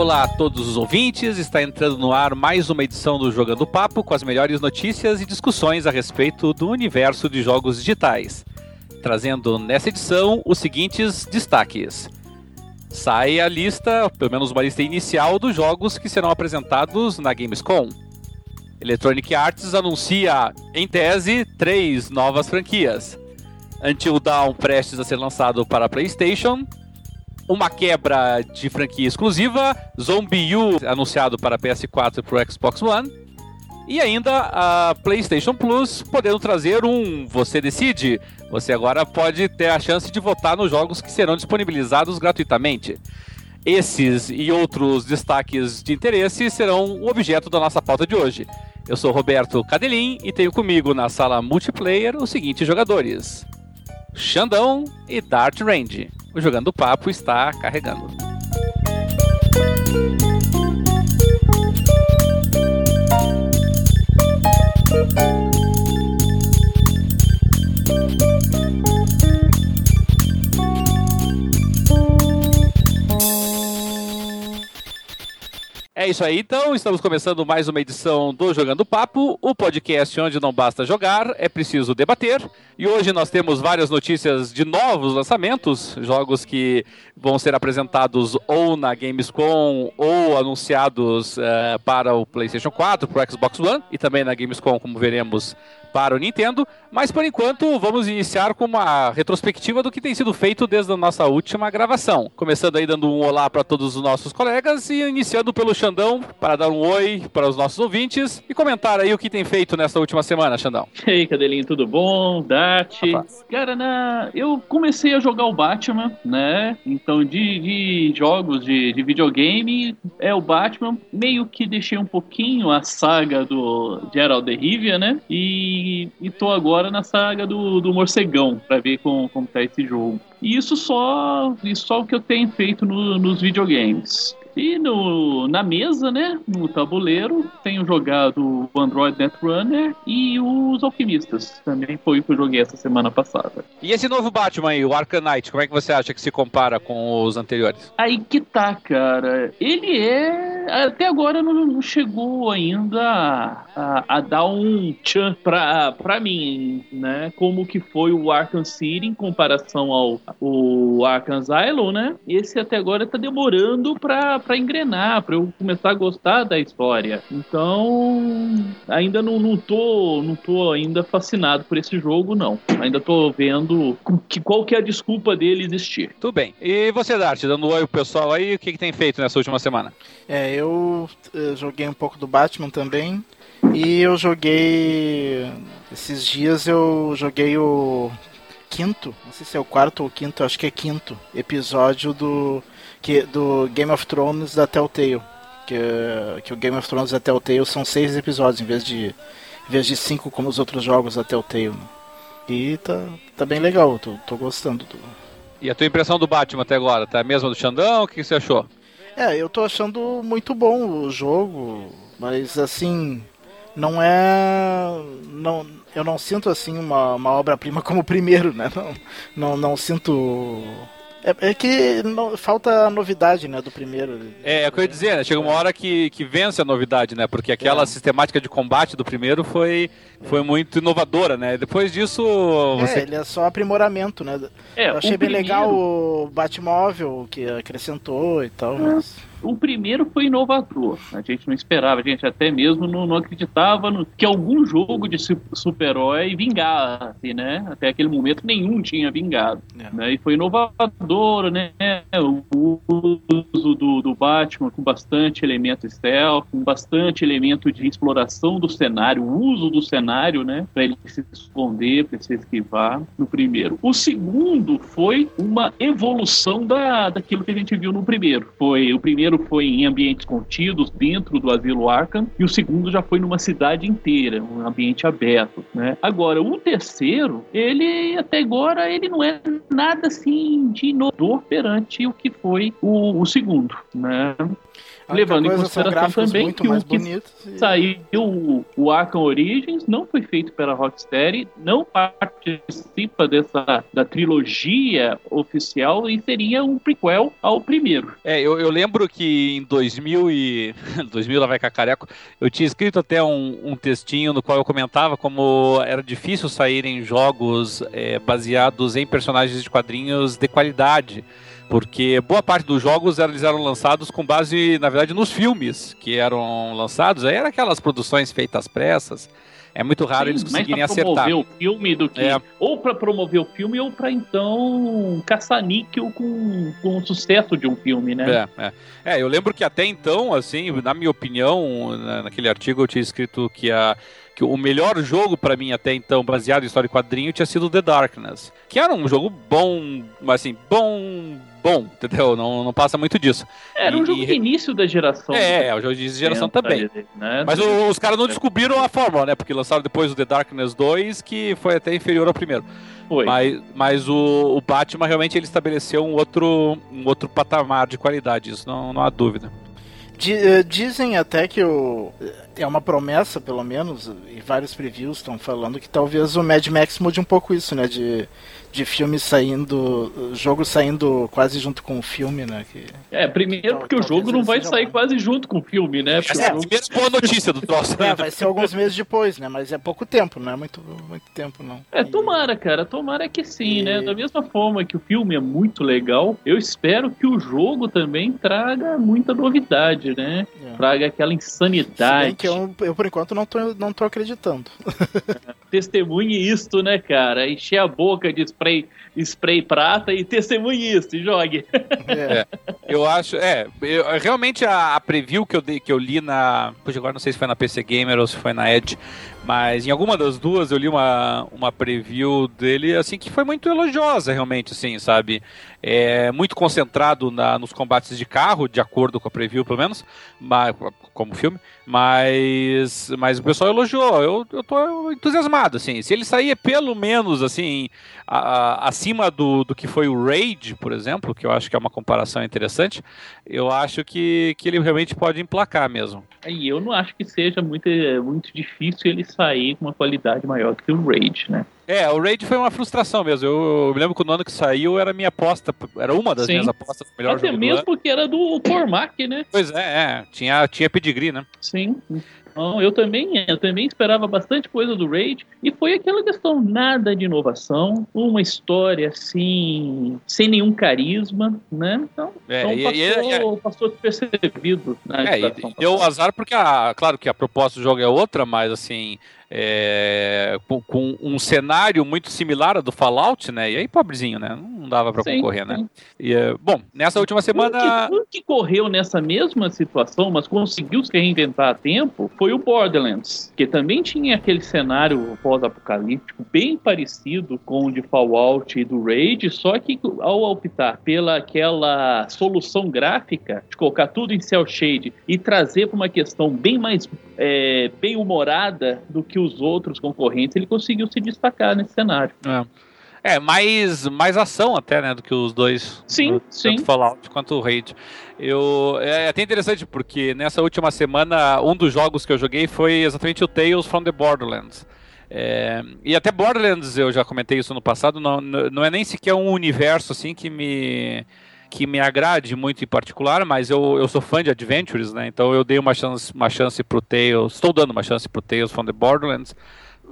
Olá a todos os ouvintes, está entrando no ar mais uma edição do Jogando Papo com as melhores notícias e discussões a respeito do universo de jogos digitais. Trazendo nessa edição os seguintes destaques. Sai a lista, pelo menos uma lista inicial, dos jogos que serão apresentados na Gamescom. Electronic Arts anuncia, em tese, três novas franquias. Until Dawn prestes a ser lançado para PlayStation, uma quebra de franquia exclusiva, Zombie U anunciado para PS4 e para o Xbox One, e ainda a PlayStation Plus podendo trazer um Você Decide. Você agora pode ter a chance de votar nos jogos que serão disponibilizados gratuitamente. Esses e outros destaques de interesse serão o objeto da nossa pauta de hoje. Eu sou Roberto Cadelin e tenho comigo na sala multiplayer os seguintes jogadores: Xandão e Dart Range. O Jogando Papo está carregando. É isso aí, então. Estamos começando mais uma edição do Jogando Papo, o podcast onde não basta jogar, é preciso debater. E hoje nós temos várias notícias de novos lançamentos, jogos que vão ser apresentados ou na Gamescom ou anunciados uh, para o PlayStation 4, para o Xbox One e também na Gamescom, como veremos para o Nintendo, mas por enquanto vamos iniciar com uma retrospectiva do que tem sido feito desde a nossa última gravação. Começando aí dando um olá para todos os nossos colegas e iniciando pelo Xandão para dar um oi para os nossos ouvintes e comentar aí o que tem feito nessa última semana, Xandão. E aí, Cadelinho, tudo bom? Dart? Cara, na... eu comecei a jogar o Batman, né? Então, de, de jogos de, de videogame, é o Batman. Meio que deixei um pouquinho a saga do Gerald de Rivia, né? E e, tô agora na saga do, do morcegão para ver como, como tá esse jogo. E isso só, isso só o que eu tenho feito no, nos videogames. E no, na mesa, né, no tabuleiro, tenho jogado o Android Netrunner e os Alquimistas. Também foi o que eu joguei essa semana passada. E esse novo Batman aí, o Arcanite, como é que você acha que se compara com os anteriores? Aí que tá, cara. Ele é. Até agora não, não chegou ainda a, a, a, dar um tchan pra, pra mim, né? Como que foi o Arkham City em comparação ao o Arkham Asylum, né? Esse até agora tá demorando pra, para engrenar, para eu começar a gostar da história. Então, ainda não, não tô não tô ainda fascinado por esse jogo não. Ainda tô vendo que qual que é a desculpa dele existir. Tudo bem. E você, Dart, dando um oi pro pessoal aí, o que, que tem feito nessa última semana? É, eu, eu joguei um pouco do Batman também. E eu joguei. Esses dias eu joguei o quinto, não sei se é o quarto ou o quinto, acho que é quinto episódio do que do Game of Thrones da Telltale. Que, que o Game of Thrones da Telltale são seis episódios em vez de, em vez de cinco como os outros jogos da Telltale. Né? E tá, tá bem legal, tô, tô gostando. Do... E a tua impressão do Batman até agora? Tá a mesma do Xandão? O que você achou? É, eu tô achando muito bom o jogo, mas assim, não é. Não, eu não sinto assim uma, uma obra-prima como o primeiro, né? Não, não, não sinto é, é que não, falta a novidade, né, do primeiro. É, é o que eu ia dizer, né? Chega uma hora que, que vence a novidade, né? Porque aquela é. sistemática de combate do primeiro foi, foi muito inovadora, né? Depois disso. Você... É, ele é só aprimoramento, né? É, eu achei bem primeiro... legal o Batmóvel que acrescentou e tal, mas. O primeiro foi inovador. A gente não esperava, a gente até mesmo não, não acreditava no, que algum jogo de super-herói vingasse, né? Até aquele momento nenhum tinha vingado. É. Né? E foi inovador, né? O uso do, do Batman com bastante elemento stealth, com bastante elemento de exploração do cenário, o uso do cenário, né? Para ele se esconder, para se esquivar no primeiro. O segundo foi uma evolução da, daquilo que a gente viu no primeiro. Foi o primeiro primeiro foi em ambientes contidos dentro do asilo Arkham e o segundo já foi numa cidade inteira, um ambiente aberto, né? Agora, o terceiro, ele até agora ele não é nada assim de inovador perante o que foi o, o segundo, né? Levando em consideração também que o que e... saiu o, Arkham Origins não foi feito pela Rocksteady, não participa dessa da trilogia oficial e seria um prequel ao primeiro. É, eu, eu lembro que em 2000 e 2000 lá vai cacareco, eu tinha escrito até um, um textinho no qual eu comentava como era difícil saírem jogos é, baseados em personagens de quadrinhos de qualidade porque boa parte dos jogos eles eram lançados com base, na verdade, nos filmes que eram lançados. Aí eram aquelas produções feitas pressas. É muito raro Sim, eles conseguirem acertar. promover o filme do que. É. Ou para promover o filme, ou para então caçar níquel com, com o sucesso de um filme, né? É, é. é, eu lembro que até então, assim, na minha opinião, naquele artigo eu tinha escrito que a o melhor jogo para mim até então, baseado em história e quadrinho, tinha sido The Darkness. Que era um jogo bom, assim, bom, bom, entendeu? Não, não passa muito disso. Era um e, jogo de início da geração. É, é um jogo de geração também. Né? Mas o, os caras não descobriram a fórmula, né? Porque lançaram depois o The Darkness 2, que foi até inferior ao primeiro. Foi. Mas, mas o, o Batman realmente ele estabeleceu um outro, um outro patamar de qualidade, isso não, não há dúvida. Eh, dizem até que o é uma promessa, pelo menos, e vários previews estão falando que talvez o Mad Max mude um pouco isso, né? De de filme saindo, jogo saindo quase junto com o filme, né? Que, é, primeiro porque o jogo não vai sair quase junto com o filme, né? Essa é a primeira boa notícia do troço. É, vai ser alguns meses depois, né? Mas é pouco tempo, não é muito, muito tempo, não. É, tomara, cara, tomara que sim, né? e... né? Da mesma forma que o filme é muito legal, eu espero que o jogo também traga muita novidade, né? É. Traga aquela insanidade. que eu, eu, por enquanto, não tô, não tô acreditando. Testemunhe isto, né, cara? Encher a boca de spray, spray prata e testemunhe isso e jogue. É, eu acho, é, eu, realmente a, a, preview que eu, dei, que eu li na. Puxa, agora não sei se foi na PC Gamer ou se foi na Edge, mas em alguma das duas eu li uma, uma preview dele, assim, que foi muito elogiosa, realmente, assim, sabe? É muito concentrado na, nos combates de carro, de acordo com a preview, pelo menos, mas, como filme, mas, mas o pessoal elogiou. Eu, eu tô entusiasmado, assim. Se ele sair pelo menos, assim, a, a, acima do, do que foi o Raid, por exemplo, que eu acho que é uma comparação interessante, eu acho que, que ele realmente pode emplacar mesmo. E eu não acho que seja muito, muito difícil ele sair com uma qualidade maior que o Raid, né? É, o Raid foi uma frustração mesmo. Eu, eu me lembro que no ano que saiu era minha aposta, era uma das Sim. minhas apostas melhor Até mesmo porque era do Cormac, né? Pois é, é, tinha, tinha pedigree, né? Sim. Não, eu também, eu também esperava bastante coisa do Raid e foi aquela questão nada de inovação, uma história assim sem nenhum carisma, né? Então, é, então passou, e, e, passou despercebido. Né, é, e deu azar porque a, claro que a proposta do jogo é outra, mas assim é, com, com, um cenário muito similar ao do Fallout, né? E aí, pobrezinho, né? Não dava para concorrer, né? sim. né? E, é, bom, nessa última semana. Um que, um que correu nessa mesma situação, mas conseguiu se reinventar a tempo, foi o Borderlands, que também tinha aquele cenário pós-apocalíptico bem parecido com o de Fallout e do Raid, só que ao optar pela aquela solução gráfica de colocar tudo em cel shade e trazer para uma questão bem mais é, bem humorada do que os outros concorrentes, ele conseguiu se destacar nesse cenário. É. é mais, mais ação até, né, do que os dois. Sim, sim. Tanto Fallout quanto o Raid. Eu, é até interessante porque nessa última semana um dos jogos que eu joguei foi exatamente o Tales from the Borderlands. É, e até Borderlands, eu já comentei isso no passado, não, não é nem sequer um universo assim que me que me agrade muito em particular, mas eu, eu sou fã de Adventures, né? Então eu dei uma chance, uma chance pro Tales, estou dando uma chance pro Tales from the Borderlands.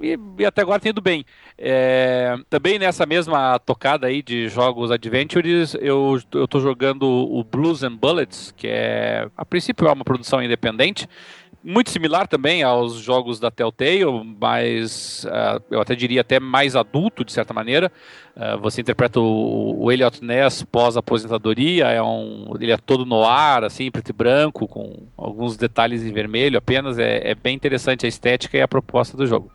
E, e até agora tem ido bem. É, também nessa mesma tocada aí de jogos Adventures, eu, eu tô jogando o Blues and Bullets, que é, a princípio é uma produção independente, muito similar também aos jogos da Telltale, mas uh, eu até diria até mais adulto de certa maneira. Uh, você interpreta o, o Elliot Ness pós-aposentadoria, é um, ele é todo no ar, assim, preto e branco, com alguns detalhes em vermelho apenas. É, é bem interessante a estética e a proposta do jogo.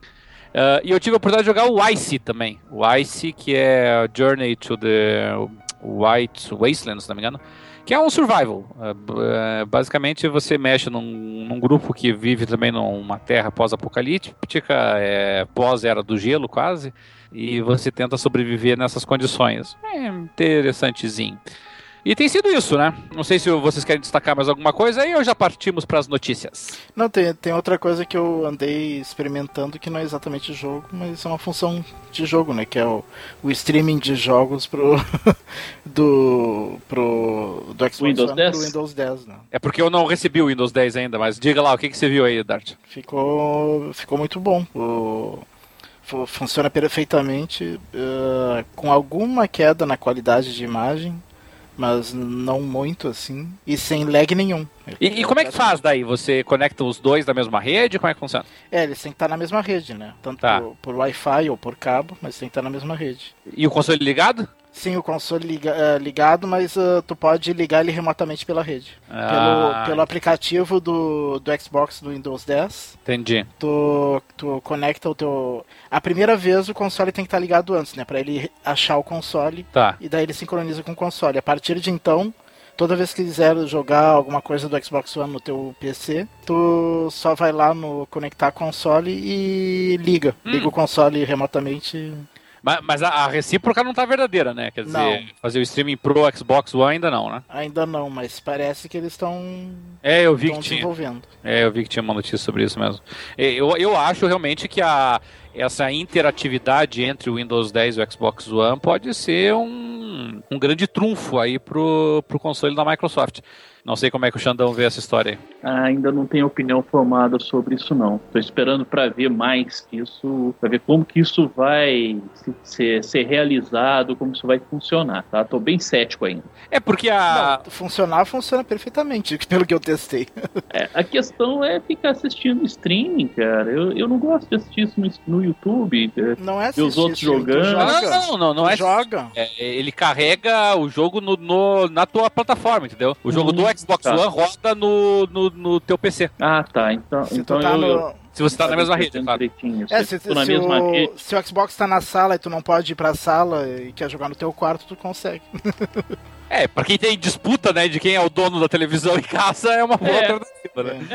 Uh, e eu tive a oportunidade de jogar o Ice também. O Ice, que é Journey to the White Wasteland, se não me engano que é um survival. É, é, basicamente, você mexe num, num, grupo que vive também numa terra pós-apocalíptica, é, pós-era do gelo quase, e você tenta sobreviver nessas condições. É interessantezinho. E tem sido isso, né? Não sei se vocês querem destacar mais alguma coisa aí ou já partimos para as notícias. Não, tem, tem outra coisa que eu andei experimentando que não é exatamente jogo, mas é uma função de jogo, né? Que é o, o streaming de jogos pro, do, pro, do Xbox Windows One 10? pro Windows 10, né? É porque eu não recebi o Windows 10 ainda, mas diga lá, o que, que você viu aí, Dart? Ficou, ficou muito bom. O, fu- funciona perfeitamente, eh, com alguma queda na qualidade de imagem, mas não muito assim, e sem lag nenhum. E, e como é que faz daí? Você conecta os dois da mesma rede? Como é que funciona? É, eles têm que estar na mesma rede, né? Tanto Tá. por, por Wi-Fi ou por cabo, mas tem que estar na mesma rede. E o console ligado? Sim, o console liga- eh, ligado, mas eh, tu pode ligar ele remotamente pela rede. Ah. Pelo, pelo aplicativo do, do Xbox do Windows 10, Entendi. tu, tu conecta o teu. A primeira vez o console tem que estar ligado antes, né? Pra ele achar o console Tá. e daí ele sincroniza com o console. A partir de então, toda vez que quiser jogar alguma coisa do Xbox One no teu PC, tu só vai lá no conectar console e liga. Hum. Liga o console remotamente. Mas, mas a, a recíproca não tá verdadeira, né? Quer dizer, Não. fazer o streaming pro Xbox One ainda não, né? Ainda não, mas parece que eles estão É, eu vi que tinha. desenvolvendo. É, eu vi que tinha uma notícia sobre isso mesmo. É, Eu, eu acho realmente que a, essa interatividade entre o Windows 10 e o Xbox One pode ser um, um grande trunfo aí pro, pro console da Microsoft. Não sei como é que o Xandão vê essa história aí. Ah, ainda não tenho opinião formada sobre isso não. Estou esperando para ver mais que isso, para ver como que isso vai se- ser, ser realizado, como isso vai funcionar, tá? Tô bem cético ainda. É porque a. Não, funcionar funciona perfeitamente, pelo que eu testei. É, a questão é ficar assistindo streaming, cara. Eu, eu não gosto de assistir isso no, no YouTube. é, Não é E os assistir outros jogando? joga. Não, não, não, não Tu é. joga. É, ele carrega o jogo no, no- na tua plataforma, entendeu? O jogo Hum, do Xbox tá. One roda no, no, no teu PC. Ah, tá. Então, Se então tá eu, no. eu Se você tá na mesma rede, claro. É, Se se, se mesma o, rede. se o Xbox tá na sala e tu não pode ir pra sala e quer jogar no teu quarto, tu consegue. É, pra quem tem disputa, né, de quem é o dono da televisão em casa, é uma boa É. alternativa, né?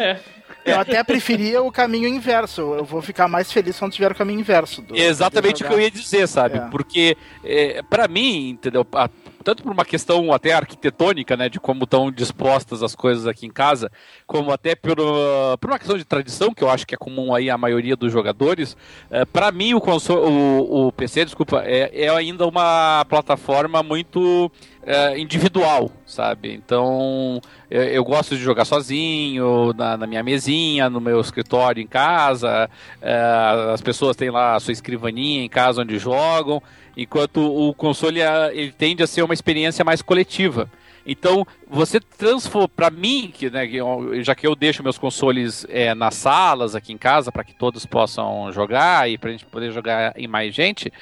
É, Eu até preferia o caminho inverso. Eu vou ficar mais feliz quando tiver o caminho inverso. Do, Exatamente o que eu ia dizer, sabe? É. Porque, é, para mim, entendeu? A- tanto por uma questão até arquitetônica, né, de como estão dispostas as coisas aqui em casa, como até por, uh, por uma questão de tradição, que eu acho que é comum aí à maioria dos jogadores, é, para mim o, console, o, o PC, desculpa, é, é ainda uma plataforma muito é, individual, sabe? Então, eu, eu gosto de jogar sozinho, na, na minha mesinha, no meu escritório em casa, é, as pessoas têm lá a sua escrivaninha em casa onde jogam, enquanto o console é, ele tende a ser uma experiência mais coletiva. Então, você transforma, para mim, que, né, já que eu deixo meus consoles é, nas salas aqui em casa, para que todos possam jogar e para a gente poder jogar em mais gente,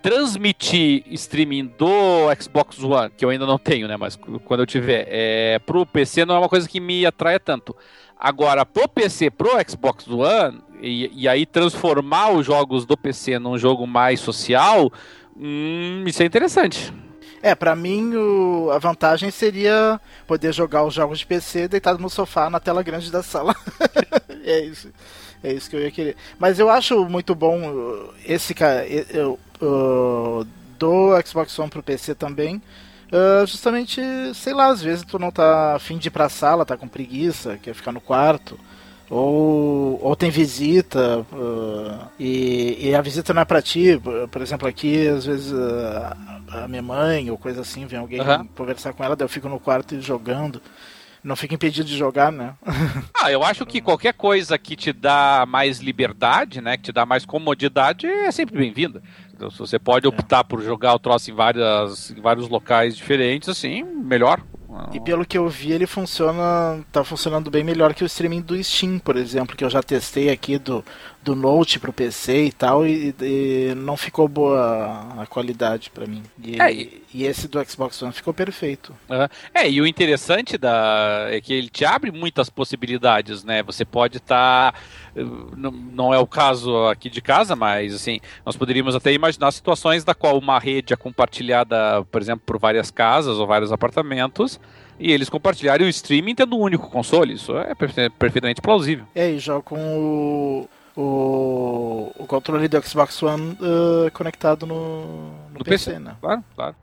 transmitir streaming do Xbox One, que eu ainda não tenho, né, mas quando eu tiver, é, pro PC não é uma coisa que me atraia tanto. Agora, pro PC, pro Xbox One, e, e aí transformar os jogos do PC num jogo mais social, hum, isso é interessante. É, pra mim o- a vantagem seria poder jogar os jogos de PC deitado no sofá na tela grande da sala. é isso. É isso que eu ia querer. Mas eu acho muito bom uh, esse cara do Xbox One pro PC também. uh, justamente, sei lá, às vezes tu não tá afim de ir pra sala, tá com preguiça, quer ficar no quarto. Ou, ou tem visita uh, e, e a visita não é pra ti. Por- exemplo, aqui às vezes uh, a minha mãe ou coisa assim, vem alguém Aham. conversar com ela, daí eu fico no quarto jogando. Não fico impedido de jogar, né? Ah, eu acho que qualquer coisa que te dá mais liberdade, né, que te dá mais comodidade, é sempre bem-vinda. Então, se você pode optar por jogar o troço em, várias, em vários locais diferentes, assim, melhor. E pelo que eu vi, ele funciona. tá funcionando bem melhor que o streaming do Steam, por exemplo, que eu já testei aqui do, do Note pro PC e tal, e, e não ficou boa a qualidade pra mim. E, É, e- e esse do Xbox One ficou perfeito. É, e o interessante da, é que ele te abre muitas possibilidades, né? Você pode estar. não, não é o caso aqui de casa, mas assim, nós poderíamos até imaginar situações da qual uma rede é compartilhada, por exemplo, por várias casas ou vários apartamentos, e eles compartilharem o streaming tendo um único console. Isso é perfe- perfeitamente plausível. É, e jogo com o, o, o controle do Xbox One uh, conectado no, no, no PC, PC, né? Claro, claro.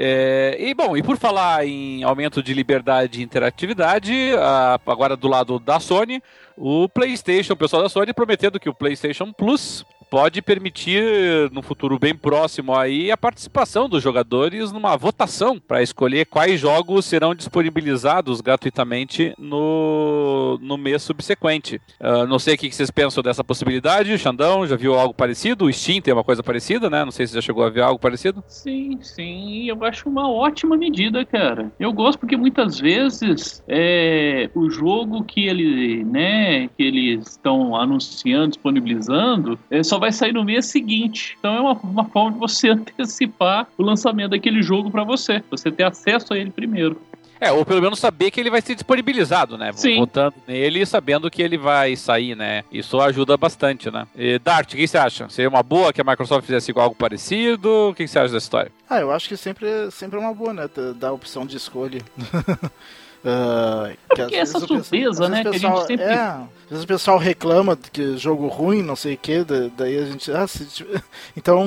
É, e bom, e por falar em aumento de liberdade e interatividade, a, agora do lado da Sony, o PlayStation, o pessoal da Sony prometendo que o PlayStation Plus pode permitir, no futuro bem próximo aí, a participação dos jogadores numa votação para escolher quais jogos serão disponibilizados gratuitamente no, no mês subsequente. Uh, não sei o que vocês pensam dessa possibilidade, Xandão, já viu algo parecido? O Steam tem uma coisa parecida, né? Não sei se já chegou a ver algo parecido. Sim, sim, eu acho uma ótima medida, cara. Eu gosto porque muitas vezes é, o jogo que ele, né, que eles estão anunciando, disponibilizando, é só vai sair no mês seguinte. Então é uma, uma forma de você antecipar o lançamento daquele jogo para você. Você ter acesso a ele primeiro. É, ou pelo menos saber que ele vai ser disponibilizado, né? Sim. Votando nele e sabendo que ele vai sair, né? Isso ajuda bastante, né? E Dart, o que você acha? Seria uma boa que a Microsoft fizesse algo parecido? O que você acha dessa história? Ah, eu acho que sempre, sempre é uma boa, né? Dar a opção de escolha. Uh, Porque essa surpresa, né? Pessoal, que a gente sempre... É, às vezes o pessoal reclama que jogo ruim, não sei o que, daí a gente. Ah, se... Então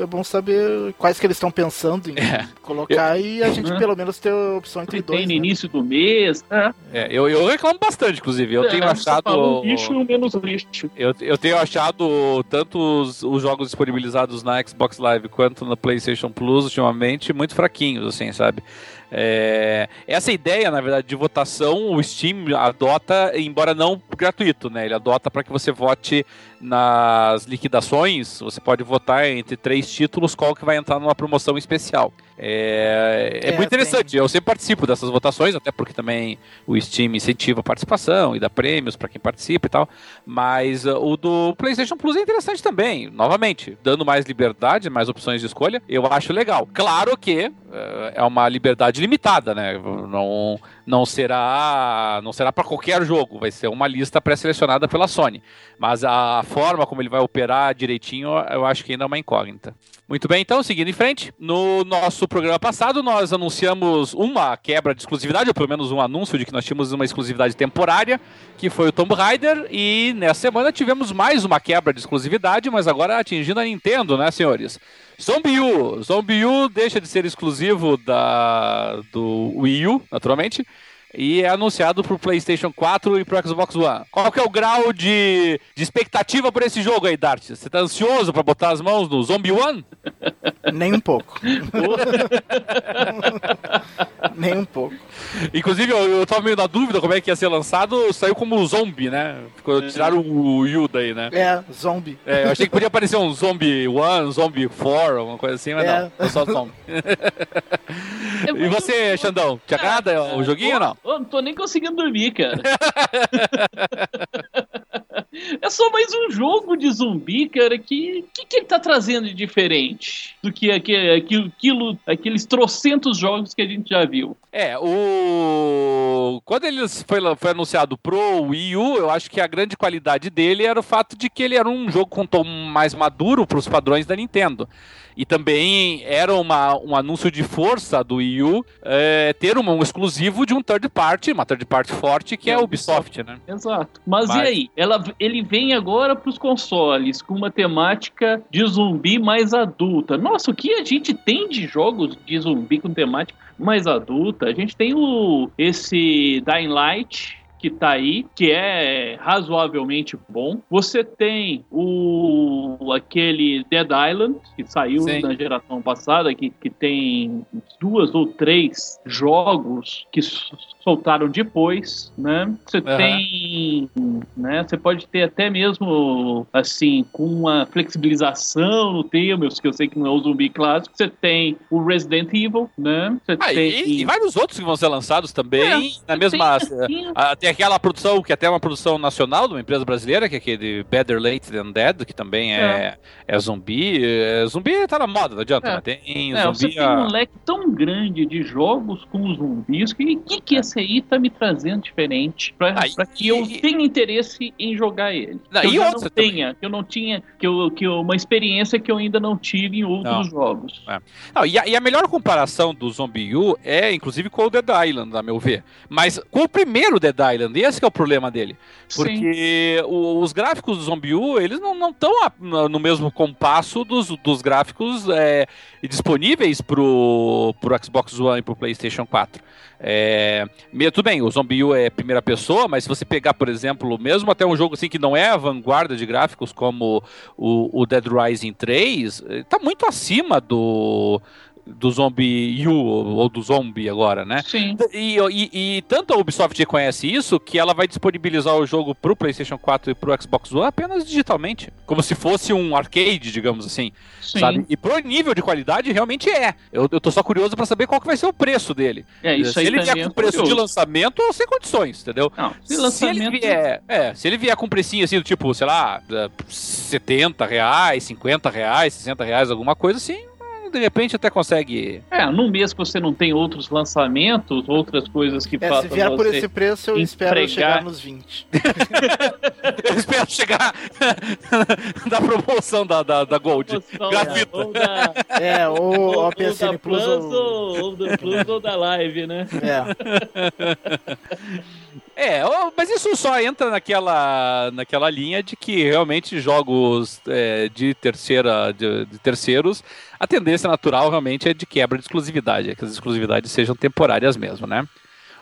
é bom saber quais que eles estão pensando em é. colocar eu... e a gente uhum. pelo menos ter a opção entre dois. Tem no né? início do mês, né? É, eu, eu reclamo bastante, inclusive. Eu é, tenho achado. lixo e menos lixo. Eu, eu tenho achado tanto os, os jogos disponibilizados na Xbox Live quanto na PlayStation Plus ultimamente muito fraquinhos, assim, sabe? É, essa ideia, na verdade, de votação, o Steam adota, embora não gratuito, né? Ele adota para que você vote nas liquidações, você pode votar entre três títulos qual que vai entrar numa promoção especial. É, é, é muito interessante, tem... eu sempre participo dessas votações, até porque também o Steam incentiva a participação e dá prêmios para quem participa e tal. Mas uh, o do PlayStation Plus é interessante também, novamente, dando mais liberdade, mais opções de escolha, eu acho legal. Claro que uh, é uma liberdade limitada, né? Não, não será, não será para qualquer jogo, vai ser uma lista pré-selecionada pela Sony. Mas a forma como ele vai operar direitinho, eu acho que ainda é uma incógnita. Muito bem, então, seguindo em frente, no nosso programa passado nós anunciamos uma quebra de exclusividade, ou pelo menos um anúncio de que nós tínhamos uma exclusividade temporária, que foi o Tomb Raider, e nessa semana tivemos mais uma quebra de exclusividade, mas agora atingindo a Nintendo, né, senhores? Zombie U. Zombie U deixa de ser exclusivo da, do Wii U, naturalmente, e é anunciado pro PlayStation 4 e pro Xbox One. Qual que é o grau de, de expectativa por esse jogo aí, Dart? Você tá ansioso para botar as mãos no Zombie One? Nem um pouco. Nem um pouco. Inclusive, eu, eu tava meio na dúvida como é que ia ser lançado, saiu como zombie, né? Ficou, tiraram o Yu daí, né? É, zombie. É, eu achei que podia aparecer um Zombie One, Zombie 4, alguma coisa assim, mas é. não, é só zombie. e você, Xandão, te agrada o joguinho ou não? Eu não tô nem conseguindo dormir, cara. é só mais um jogo de zumbi, cara, que que, que ele tá trazendo de diferente do que aquele, aquilo, aqueles trocentos jogos que a gente já viu? É, o... Quando ele foi, foi anunciado pro Wii U, eu acho que a grande qualidade dele era o fato de que ele era um jogo com tom mais maduro para os padrões da Nintendo. E também era uma, um anúncio de força do Wii U é, ter um, um, exclusivo de um third party, uma third party forte, que é, é a Ubisoft, né? Exato. Mas, Mas, e aí? Ela, ele vem agora para os consoles com uma temática de zumbi mais adulta. Nossa, o que a gente tem de jogos de zumbi com temática mais adulta? A gente tem o esse Dying Light, que tá aí, que é razoavelmente bom. Você tem o aquele Dead Island, que saiu Sim. na geração passada, que, que tem duas ou três jogos que soltaram depois, né? Você uhum. tem, né? Você pode ter até mesmo assim com uma flexibilização no tema, que eu sei que não é o zumbi clássico. Você tem o Resident Evil, né? Você ah, tem e, e, vários outros que vão ser lançados também é, na mesma tem, tem aquela produção que é até uma produção nacional de uma empresa brasileira que é aquele Better Late Than Dead, que também é, é. é zumbi. É, zumbi tá na moda, não adianta. É. Né? Tem é, zumbi. Você tem um leque tão grande de jogos com zumbis que que, que ser esse aí tá me trazendo diferente para ah, que eu tenha interesse em jogar ele. Não, que eu não tenha, que eu não tinha, que eu, que eu, uma experiência que eu ainda não tive em outros não. jogos. É. Não, e, a, e, a, melhor comparação do Zombie U é, inclusive, com o Dead Island, a meu ver. Mas com o primeiro Dead Island, esse é o problema dele. Porque o, os gráficos do Zombie U, eles não estão no mesmo compasso dos, dos gráficos é, disponíveis pro, pro Xbox One e pro PlayStation 4. É, tudo bem, o Zombie U é primeira pessoa, mas se você pegar, por exemplo, mesmo até um jogo assim que não é a vanguarda de gráficos como o, o Dead Rising 3, está muito acima do do Zombie U, ou do Zombie agora, né? Sim. E, e, e, tanto a Ubisoft reconhece isso que ela vai disponibilizar o jogo pro PlayStation 4 e pro Xbox One apenas digitalmente. Como se fosse um arcade, digamos assim. Sim. Sabe? E pro nível de qualidade realmente é. Eu, eu tô só curioso para saber qual que vai ser o preço dele. É, isso se ele vier com é preço de lançamento, sem condições, entendeu? Não, se, lançamento... se ele vier, é, se ele vier com um precinho assim, do tipo, sei lá, 70 reais, 50 reais, 60 reais, alguma coisa assim, de repente até consegue. É, num mês que você não tem outros lançamentos, outras coisas que é, Se vier por esse preço, eu espero chegar nos 20. eu espero chegar da promoção da, da, da Gold. Gratuita. Ou da, é, ou, ou a PSN Plus. Ou, ou, ou do Plus ou da Live, né? É. É, mas isso só entra naquela, naquela linha de que realmente jogos é, de terceira de, de, terceiros, a tendência natural realmente é de quebra de exclusividade, é que as exclusividades sejam temporárias mesmo, né?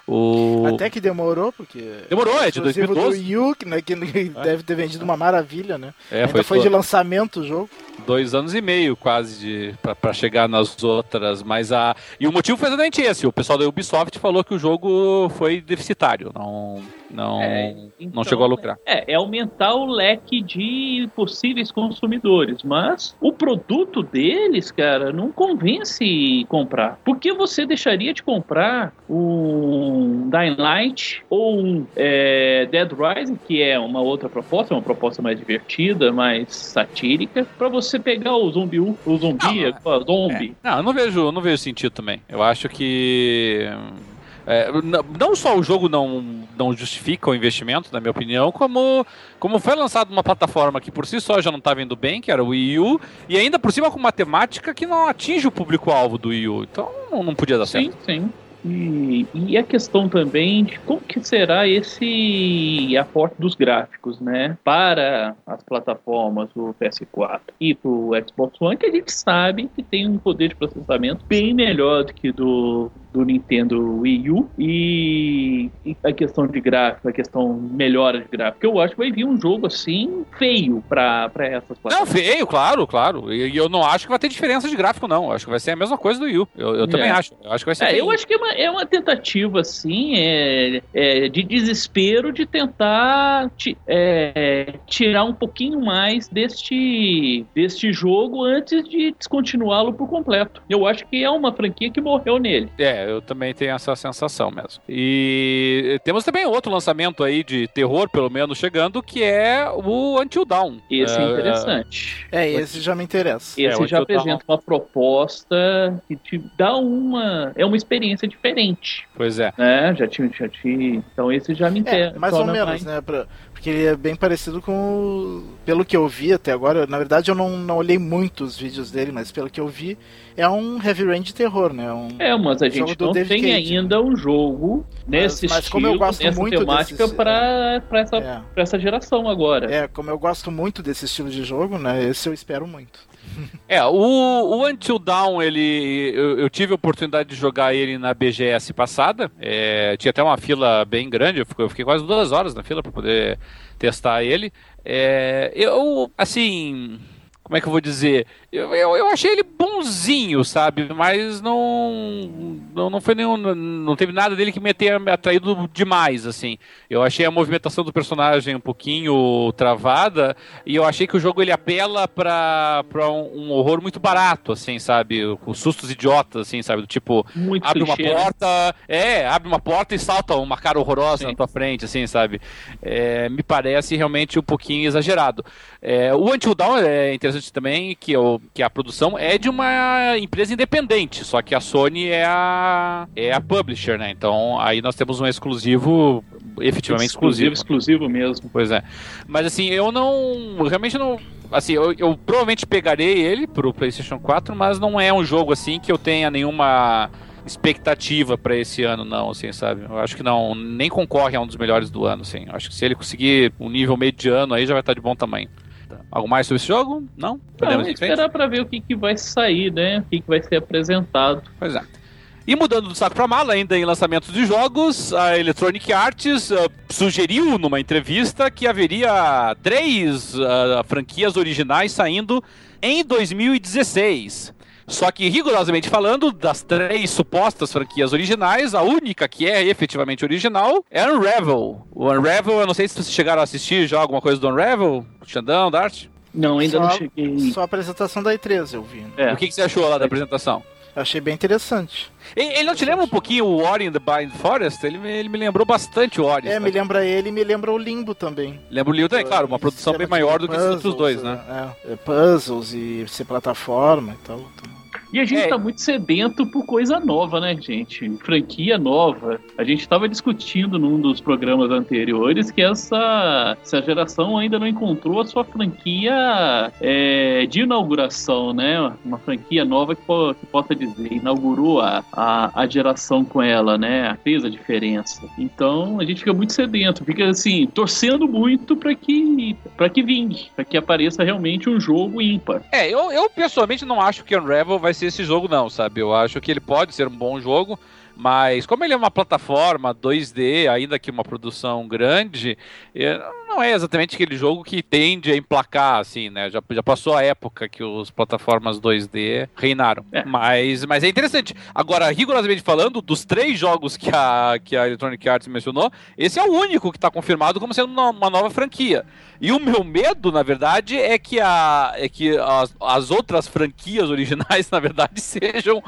O... Até que demorou, porque. Demorou, é de 2012. do Wii U, né, que deve ter vendido uma maravilha, né? É, Ainda foi, foi de lançamento o jogo. Dois anos e meio quase de para chegar nas outras, mas a. E o motivo foi exatamente esse: o pessoal da Ubisoft falou que o jogo foi deficitário, não não, é, então, não chegou a lucrar. É, é aumentar o leque de possíveis consumidores, mas o produto deles, cara, não convence comprar. Por que você deixaria de comprar um Dying Light ou um é, Dead Rising, que é uma outra proposta, uma proposta mais divertida, mais satírica, para você pegar o zumbi, o zumbi, não, zombie? É, não, eu não vejo, não vejo sentido também. Eu acho que é, não só o jogo não, não justifica o investimento, na minha opinião, como, como foi lançado uma plataforma que por si só já não estava indo bem, que era o Wii U, e ainda por cima com uma temática que não atinge o público-alvo do Wii U. Então não podia dar sim, certo. Sim, sim. E, e, a questão também de como que será esse aporte dos gráficos, né, para as plataformas do PS4 e para o Xbox One, que a gente sabe que tem um poder de processamento bem melhor do que do do Nintendo Wii U e, a questão de gráfico, a questão melhora de gráfico. Eu acho que vai vir um jogo assim feio para essas plataformas. Não, feio, claro, claro. E, eu não acho que vai ter diferença de gráfico, não. Eu acho que vai ser a mesma coisa do Wii U. Eu, eu também é. acho. Eu acho que vai ser. É, eu acho que é uma, é uma tentativa, assim, é, é, de desespero de tentar é, tirar um pouquinho mais deste, deste jogo antes de descontinuá-lo por completo. Eu acho que é uma franquia que morreu nele. É, eu também tenho essa sensação mesmo. E temos também outro lançamento aí de terror, pelo menos, chegando, que é o Until Dawn. Esse é, é interessante. É, esse já me interessa. Esse é, já apresenta Dawn. uma proposta que te dá uma... é uma experiência diferente. Pois é. é já tinha, já tinha... Então esse já me interessa. É, mais ou menos, mais... né? Pra, porque ele é bem parecido com. Pelo que eu vi até agora, na verdade eu não, não olhei muitos vídeos dele, mas pelo que eu vi, é um Heavy Rain de terror, né? Um é, mas a gente não tem Cage. ainda um jogo nesse mas, mas como eu gosto muito temática desses, para é, essa, é. essa geração agora. É, como eu gosto muito desse estilo de jogo, né? Esse eu espero muito. É, o, o Until Dawn, ele, eu, eu, tive a oportunidade de jogar ele na BGS passada. É, tinha até uma fila bem grande, eu fiquei, eu fiquei quase duas horas na fila para poder testar ele. É, eu, assim, como é que eu vou dizer? Eu, eu, eu, achei ele bonzinho, sabe? Mas não, não, não foi nenhum. Não teve nada dele que me tenha atraído demais, assim. Eu achei a movimentação do personagem um pouquinho travada e eu achei que o jogo ele apela pra, pra um, um horror muito barato, assim, sabe? Com sustos idiotas, assim, sabe? Do tipo, muito abre clichê, uma né? porta. É, abre uma porta e salta uma cara horrorosa Sim. na tua frente, assim, sabe? É, me parece realmente um pouquinho exagerado. É, o Until Dawn é interessante também que, o, que a produção é de uma empresa independente, só que a Sony é a, é a publisher, né? Então aí nós temos um exclusivo efetivamente exclusivo. Exclusivo, exclusivo mesmo. Pois é. Mas assim, eu não. Realmente não. Assim, eu, eu provavelmente pegarei ele pro PlayStation 4, mas não é um jogo assim que eu tenha nenhuma expectativa para esse ano, não, assim, sabe? Eu acho que não, nem concorre a um dos melhores do ano, assim. Eu acho que se ele conseguir um nível mediano aí já vai estar de bom tamanho. Algo mais sobre esse jogo? Não? Podemos não, esperar para ver o que, que vai sair, né? O que, que vai ser apresentado. Pois é. E mudando do saco para mala, ainda em lançamentos de jogos, a Electronic Arts uh, sugeriu numa entrevista que haveria três uh, franquias originais saindo em 2016. Só que, rigorosamente falando, das três supostas franquias originais, a única que é efetivamente original é Unravel. O Unravel, eu não sei se vocês chegaram a assistir já alguma coisa do Unravel, Xandão, Dart. Não, ainda só, não cheguei. Só a apresentação da E3 eu vi. É. O que, que você achou lá da apresentação? Eu achei bem interessante. Ele, não te lembra um pouquinho o Ori in the Blind Forest? Ele, ele me lembrou bastante o Ori. É, me lembra ele e me lembra o Limbo também. Lembra o Limbo também, claro, uma produção bem maior do que os outros dois, né? É, é, puzzles e ser plataforma e tal. E a gente é. tá muito sedento por coisa nova, né, gente? Franquia nova. A gente estava discutindo num dos programas anteriores que essa, essa geração ainda não encontrou a sua franquia é, de inauguração, né? Uma franquia nova que, que possa dizer, inaugurou a, a, a, geração com ela, né? Fez a diferença. Então a gente fica muito sedento, fica assim, torcendo muito para que, pra que vingue, para que apareça realmente um jogo ímpar. É, eu, eu pessoalmente não acho que Unravel vai ser esse jogo, não, sabe? Eu acho que ele pode ser um bom jogo, mas como ele é uma plataforma 2D, ainda que uma produção grande, é, não é exatamente aquele jogo que tende a emplacar, assim, né? Já, já passou a época que os plataformas 2D reinaram. É. Mas, mas é interessante. Agora, rigorosamente falando, dos três jogos que a, que a Electronic Arts mencionou, esse é o único que está confirmado como sendo uma, uma, nova franquia. E o meu medo, na verdade, é que, a, é que as, as outras franquias originais, na verdade, sejam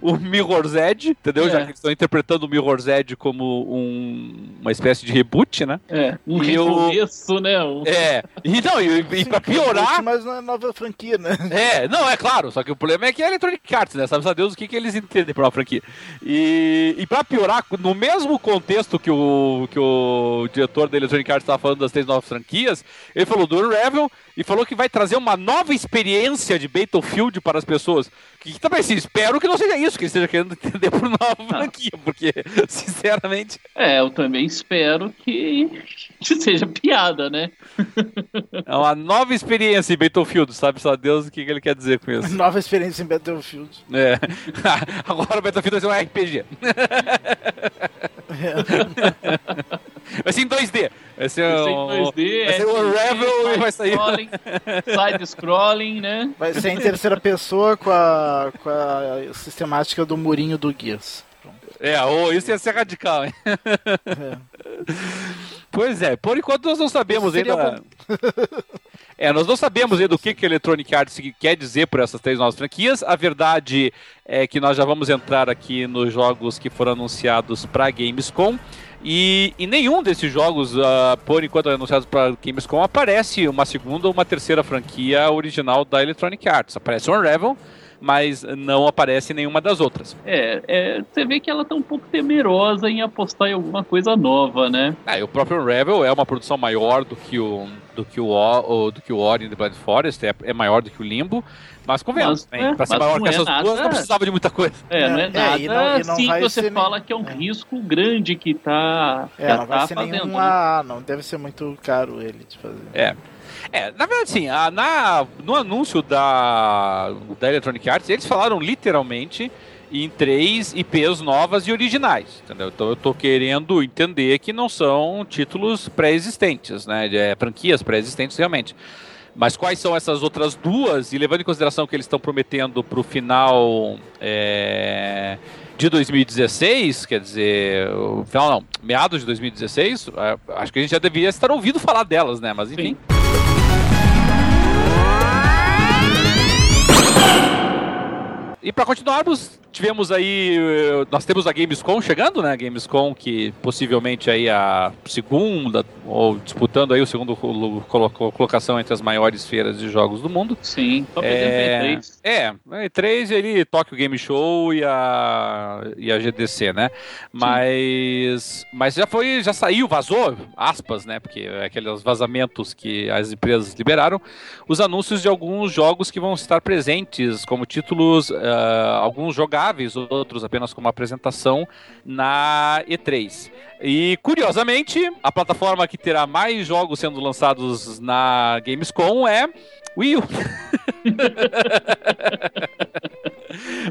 o, o Mirror's Edge, entendeu? É. Já que eles estão interpretando o Mirror's Edge como um, uma espécie de reboot, né? É, um e recomeço, né? Um... É, e não, e, e pra piorar... Mas não é nova franquia, né? É, não, é claro, só que o problema é que é Electronic Arts, né? Sabe, a Deus o que, que eles entendem pra uma franquia. E, e pra piorar, no mesmo contexto que o, que o diretor da Electronic Arts estava falando das três novas franquias, ele falou do Unravel e falou que vai trazer uma nova experiência de Battlefield para as pessoas. Que também assim, espero que não seja isso que ele esteja querendo entender por nova ah. franquia, porque, sinceramente. É, eu também espero que, que seja piada, né? É uma nova experiência em Battlefield, sabe só Deus o que ele quer dizer com isso. Nova experiência em Battlefield. É. Agora o Battlefield vai ser um RPG. É. Vai ser em 2D. Vai ser, vai ser um, 2D, vai ser um Unravel e vai sair. Side-scrolling, né? Vai ser em terceira pessoa com a, com a sistemática do murinho do Gears. É, oh, isso ia ser radical, hein? É. Pois é, por enquanto nós não sabemos ainda. É, nós não sabemos ainda o que, que a Electronic Arts quer dizer por essas três novas franquias. A verdade é que nós já vamos entrar aqui nos jogos que foram anunciados para Gamescom. E em nenhum desses jogos, uh, por enquanto anunciados para Gamescom, aparece uma segunda ou uma terceira franquia original da Electronic Arts. Aparece o Unravel, mas não aparece nenhuma das outras. É, é, você vê que ela tá um pouco temerosa em apostar em alguma coisa nova, né? É, o próprio Unravel é uma produção maior do que o do que o, o do que o Ori in the Blind Forest, é, é maior do que o Limbo. Mas convenhamos, né? É, pra ser maior que essas é nada... duas, não precisava de muita coisa. É, não é, é nada e não, e não assim que você fala nem... que é um é. risco grande que tá. É, não vai tá ser fazendo, nenhum né? não deve ser muito caro ele de fazer. É. É, na verdade, sim, a, na, no anúncio da, da Electronic Arts, eles falaram literalmente em três IPs novas e originais, entendeu? Então eu tô querendo entender que não são títulos pré-existentes, né? É, franquias pré-existentes realmente. Mas quais são essas outras duas? E levando em consideração que eles estão prometendo para o final é, de 2016, quer dizer, final não, meados de 2016, é, acho que a gente já devia estar ouvindo falar delas, né? Mas enfim. Sim. Thank you. E para continuarmos tivemos aí. Eh, nós temos a Gamescom chegando, né? Gamescom que possivelmente aí a segunda, ou disputando aí o segundo colocação entre as maiores feiras de jogos do mundo. Sim, top é, E3. É, E3 ele Tokyo Game Show e a, e a GDC, né? Mas, mas já foi, já saiu, vazou, aspas, né? Porque é aqueles vazamentos que as empresas liberaram, os anúncios de alguns jogos que vão estar presentes como títulos, uh, alguns jogáveis, outros apenas como apresentação na E3. E curiosamente, a plataforma que terá mais jogos sendo lançados na Gamescom é Wii U.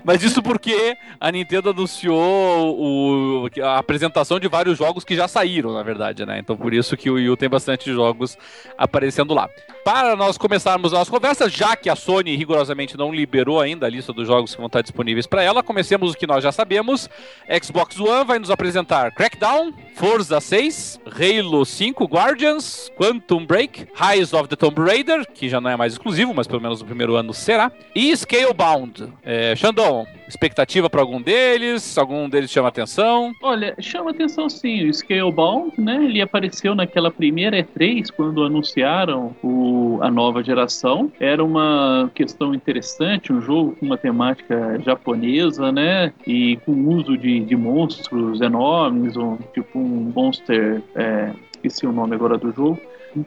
Mas isso porque a Nintendo anunciou o, a apresentação de vários jogos que já saíram, na verdade, né? Então por isso que o Wii U tem bastante jogos aparecendo lá. Para nós começarmos a nossa conversa, já que a Sony rigorosamente não liberou ainda a lista dos jogos que vão estar disponíveis para ela, comecemos o que nós já sabemos. Xbox One vai nos apresentar Crackdown, Forza 6, Halo 5 Guardians, Quantum Break, Rise of the Tomb Raider, que já não é mais exclusivo, mas pelo menos no primeiro ano será, e Scalebound. É, Xandão, expectativa para algum deles? Algum deles chama atenção? Olha, chama atenção sim. O Scalebound, né? Ele apareceu naquela primeira E3 quando anunciaram o, a nova geração. Era uma questão interessante, um jogo com uma temática japonesa, né? E com uso de, de monstros enormes, um, tipo um monster. É, esqueci o nome agora do jogo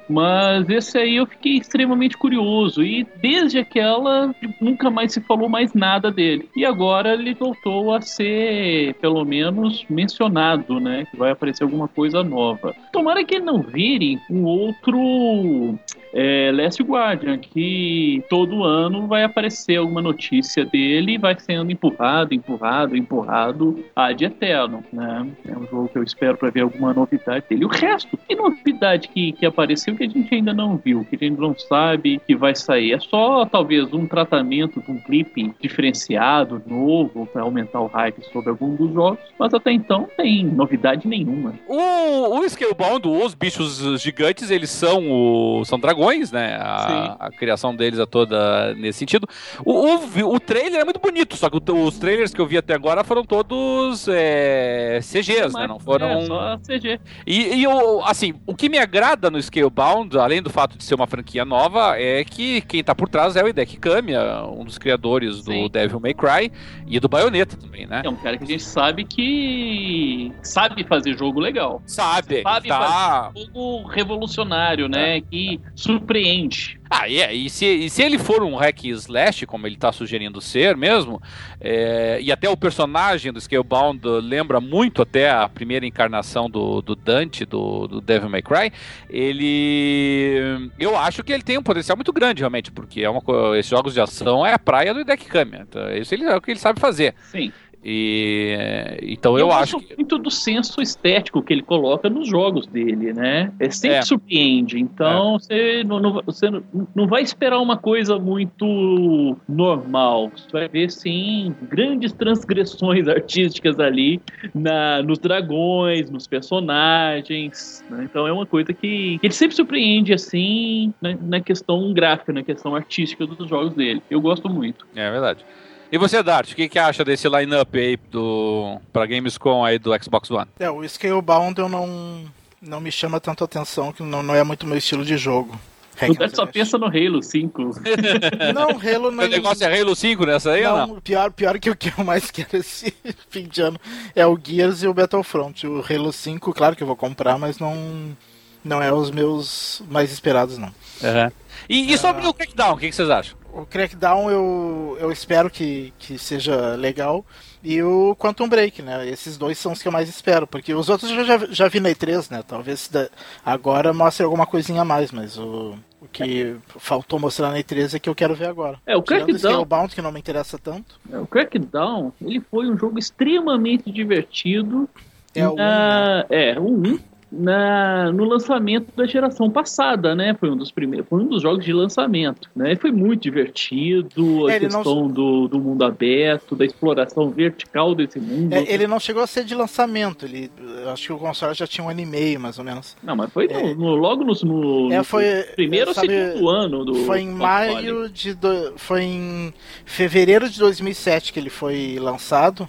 mas esse aí eu fiquei extremamente curioso. E desde aquela, nunca mais se falou mais nada dele. E agora ele voltou a ser, pelo menos, mencionado, né? Que vai aparecer alguma coisa nova. Tomara que não vire um outro é, Last Guardian, que todo ano vai aparecer alguma notícia dele e vai sendo empurrado, empurrado, empurrado ad eterno, né? É um jogo que eu espero para ver alguma novidade dele. O resto, que novidade que, que apareceu que a gente ainda não viu, que a gente não sabe que vai sair? É só talvez um tratamento de um clipe diferenciado, novo, para aumentar o hype sobre algum dos jogos, mas até então não tem novidade nenhuma. O, o Scalebound, os bichos gigantes, eles são, o, são dragões, né? A, a, criação deles é toda nesse sentido. O, o, o, trailer é muito bonito, só que os trailers que eu vi até agora foram todos é, CGs, né? Não foram. É, só CG. E, e o, assim, o que me agrada no Scalebound, além do fato de ser uma franquia nova, é que quem tá por trás é o Hideki Kamiya, um dos criadores do Sim. Devil May Cry e do Bayonetta também, né? É um cara que a gente sabe que sabe fazer jogo legal. Sabe, sabe tá... fazer jogo revolucionário, né? É. Que surpreende. Ah, e, é, e, se, e se ele for um hack slash, como ele está sugerindo ser mesmo, é, e até o personagem do Scalebound lembra muito até a primeira encarnação do, do Dante, do, do Devil May Cry, ele... Eu acho que ele tem um potencial muito grande, realmente, porque é uma, esses jogos de ação é a praia do Deck Kamiya. Então, isso ele, é o que ele sabe fazer. Sim. E então eu, eu acho que... muito do senso estético que ele coloca nos jogos dele, né? É sempre é. surpreende. Então é. você, não, não, você não vai esperar uma coisa muito normal. Você vai ver sim grandes transgressões artísticas ali na, nos dragões, nos personagens. Né? Então é uma coisa que, que ele sempre surpreende assim na, na questão gráfica, na questão artística dos jogos dele. Eu gosto muito. É verdade. E você, Dart, o que, que acha desse line-up aí do, pra Gamescom aí do Xbox One? É, o Scalebound eu não, não me chama tanto atenção, que não, não é muito meu estilo de jogo. O Dart só pensa no Halo 5. não, Halo não. O negócio é Halo 5 nessa aí não, ou não? Pior, pior que o que eu mais quero esse fim de ano é o Gears e o Battlefront. O Halo 5, claro que eu vou comprar, mas não, não é os meus mais esperados, não. Uhum. E, e sobre uh... o Crackdown, o que, que vocês acham? o Crackdown eu, eu espero que, que seja legal. E o Quantum Break, né? Esses dois são os que eu mais espero. Porque os outros eu já, já vi na E3, né? Talvez da, agora mostre alguma coisinha a mais, mas o, o que é. faltou mostrar na E3 é que eu quero ver agora. É, o Crackdown. Bound, que não me interessa tanto. É, o Crackdown, ele foi um jogo extremamente divertido. É o 1. Um, né? É, o 1. Um, na, no lançamento da geração passada, né? Foi um dos primeiros, foi um dos jogos de lançamento, né? E foi muito divertido, a é, questão não... do, do mundo aberto, da exploração vertical desse mundo. É, ele não chegou a ser de lançamento, ele acho que o console já tinha um ano e meio, mais ou menos. Não, mas foi no, no, logo no, no, é, foi, primeiro ou segundo ano do Foi em maio de do, foi em fevereiro de 2007 que ele foi lançado.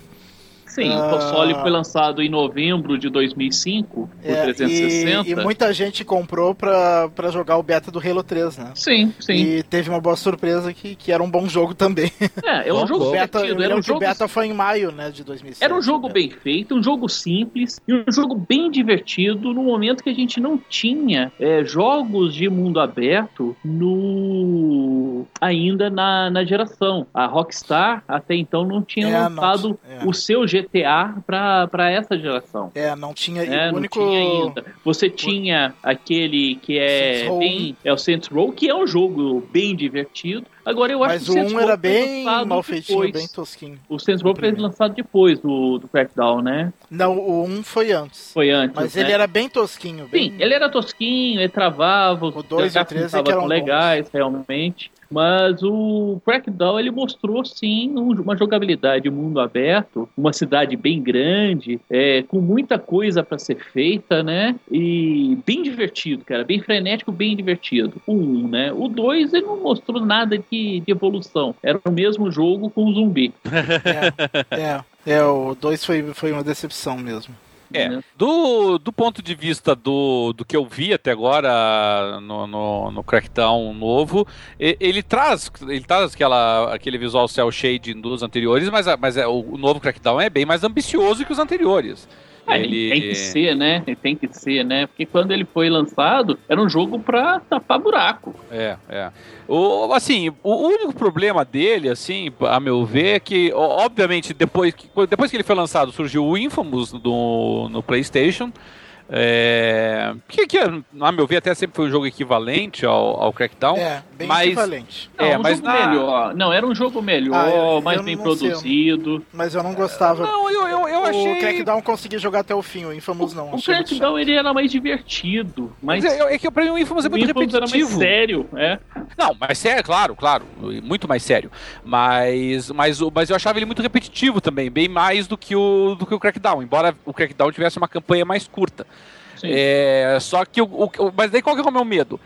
Sim, o console foi lançado em novembro de 2005, por é, 360. E, e, muita gente comprou pra, pra jogar o beta do Halo 3, né? Sim, sim. E teve uma boa surpresa que, que era um bom jogo também. É, é um jogo beta, divertido. Era um jogo... beta foi em maio, né, de 2007. Era um jogo bem feito, um jogo simples e um jogo bem divertido no momento que a gente não tinha é, jogos de mundo aberto no ainda na, na geração. A Rockstar até então não tinha é, lançado não, é. o seu GTA para essa geração. É, não tinha. É, o único... não tinha ainda. Você tinha aquele que é bem. É o Saints Row, que é um jogo bem divertido. Agora eu acho Mas que o Saints um era bem mal feitinho, depois. bem tosquinho. O Saints Row foi lançado depois do, do Crackdown, né? Não, o 1 um foi antes. Foi antes. Mas né? ele era bem tosquinho. Bem... Sim, ele era tosquinho, ele travava, o 2 e o 3 é eram legais, bons. realmente. Mas o Crackdown ele mostrou sim uma jogabilidade, um mundo aberto, uma cidade bem grande, é, com muita coisa para ser feita, né? E bem divertido, cara, bem frenético, bem divertido. O 1, né? O 2 ele não mostrou nada de, de evolução. Era o mesmo jogo com zumbi. é, é, é, o 2 foi, foi uma decepção mesmo. É, né? do, do ponto de vista do, do que eu vi até agora no, no, no Crackdown novo, ele, ele, traz ele traz aquela, aquele visual cel shading dos anteriores, mas, mas é, o novo Crackdown é bem mais ambicioso que os anteriores. É, ele... Tem que ser, né? Tem que ser, né? Porque quando ele foi lançado, era um jogo pra tapar buraco. É, é. O, assim, o único problema dele, assim, a meu ver, é que, obviamente, depois que, depois que ele foi lançado, surgiu o Infamous no, no PlayStation. É, que, que, a meu ver, até sempre foi um jogo equivalente ao, ao Crackdown. É, bem mas, equivalente. Não, é, um mas na... melhor. Não, era um jogo melhor, ah, eu, mais eu bem produzido. Sei, mas eu não gostava. Não, eu, eu, eu achei. O Crackdown consegui jogar até o fim, o Infamous não. O, o Crackdown ele era mais divertido. Mas é, é, que pra mim o Infamous é muito Infamous repetitivo. Era mais sério, é. Não, mas sério, claro, claro. Muito mais sério. Mas, mas, mas eu achava ele muito repetitivo também, bem mais do que o, do que o Crackdown. Embora o Crackdown tivesse uma campanha mais curta. É, só que o, o, Mas daí qual que é o meu medo?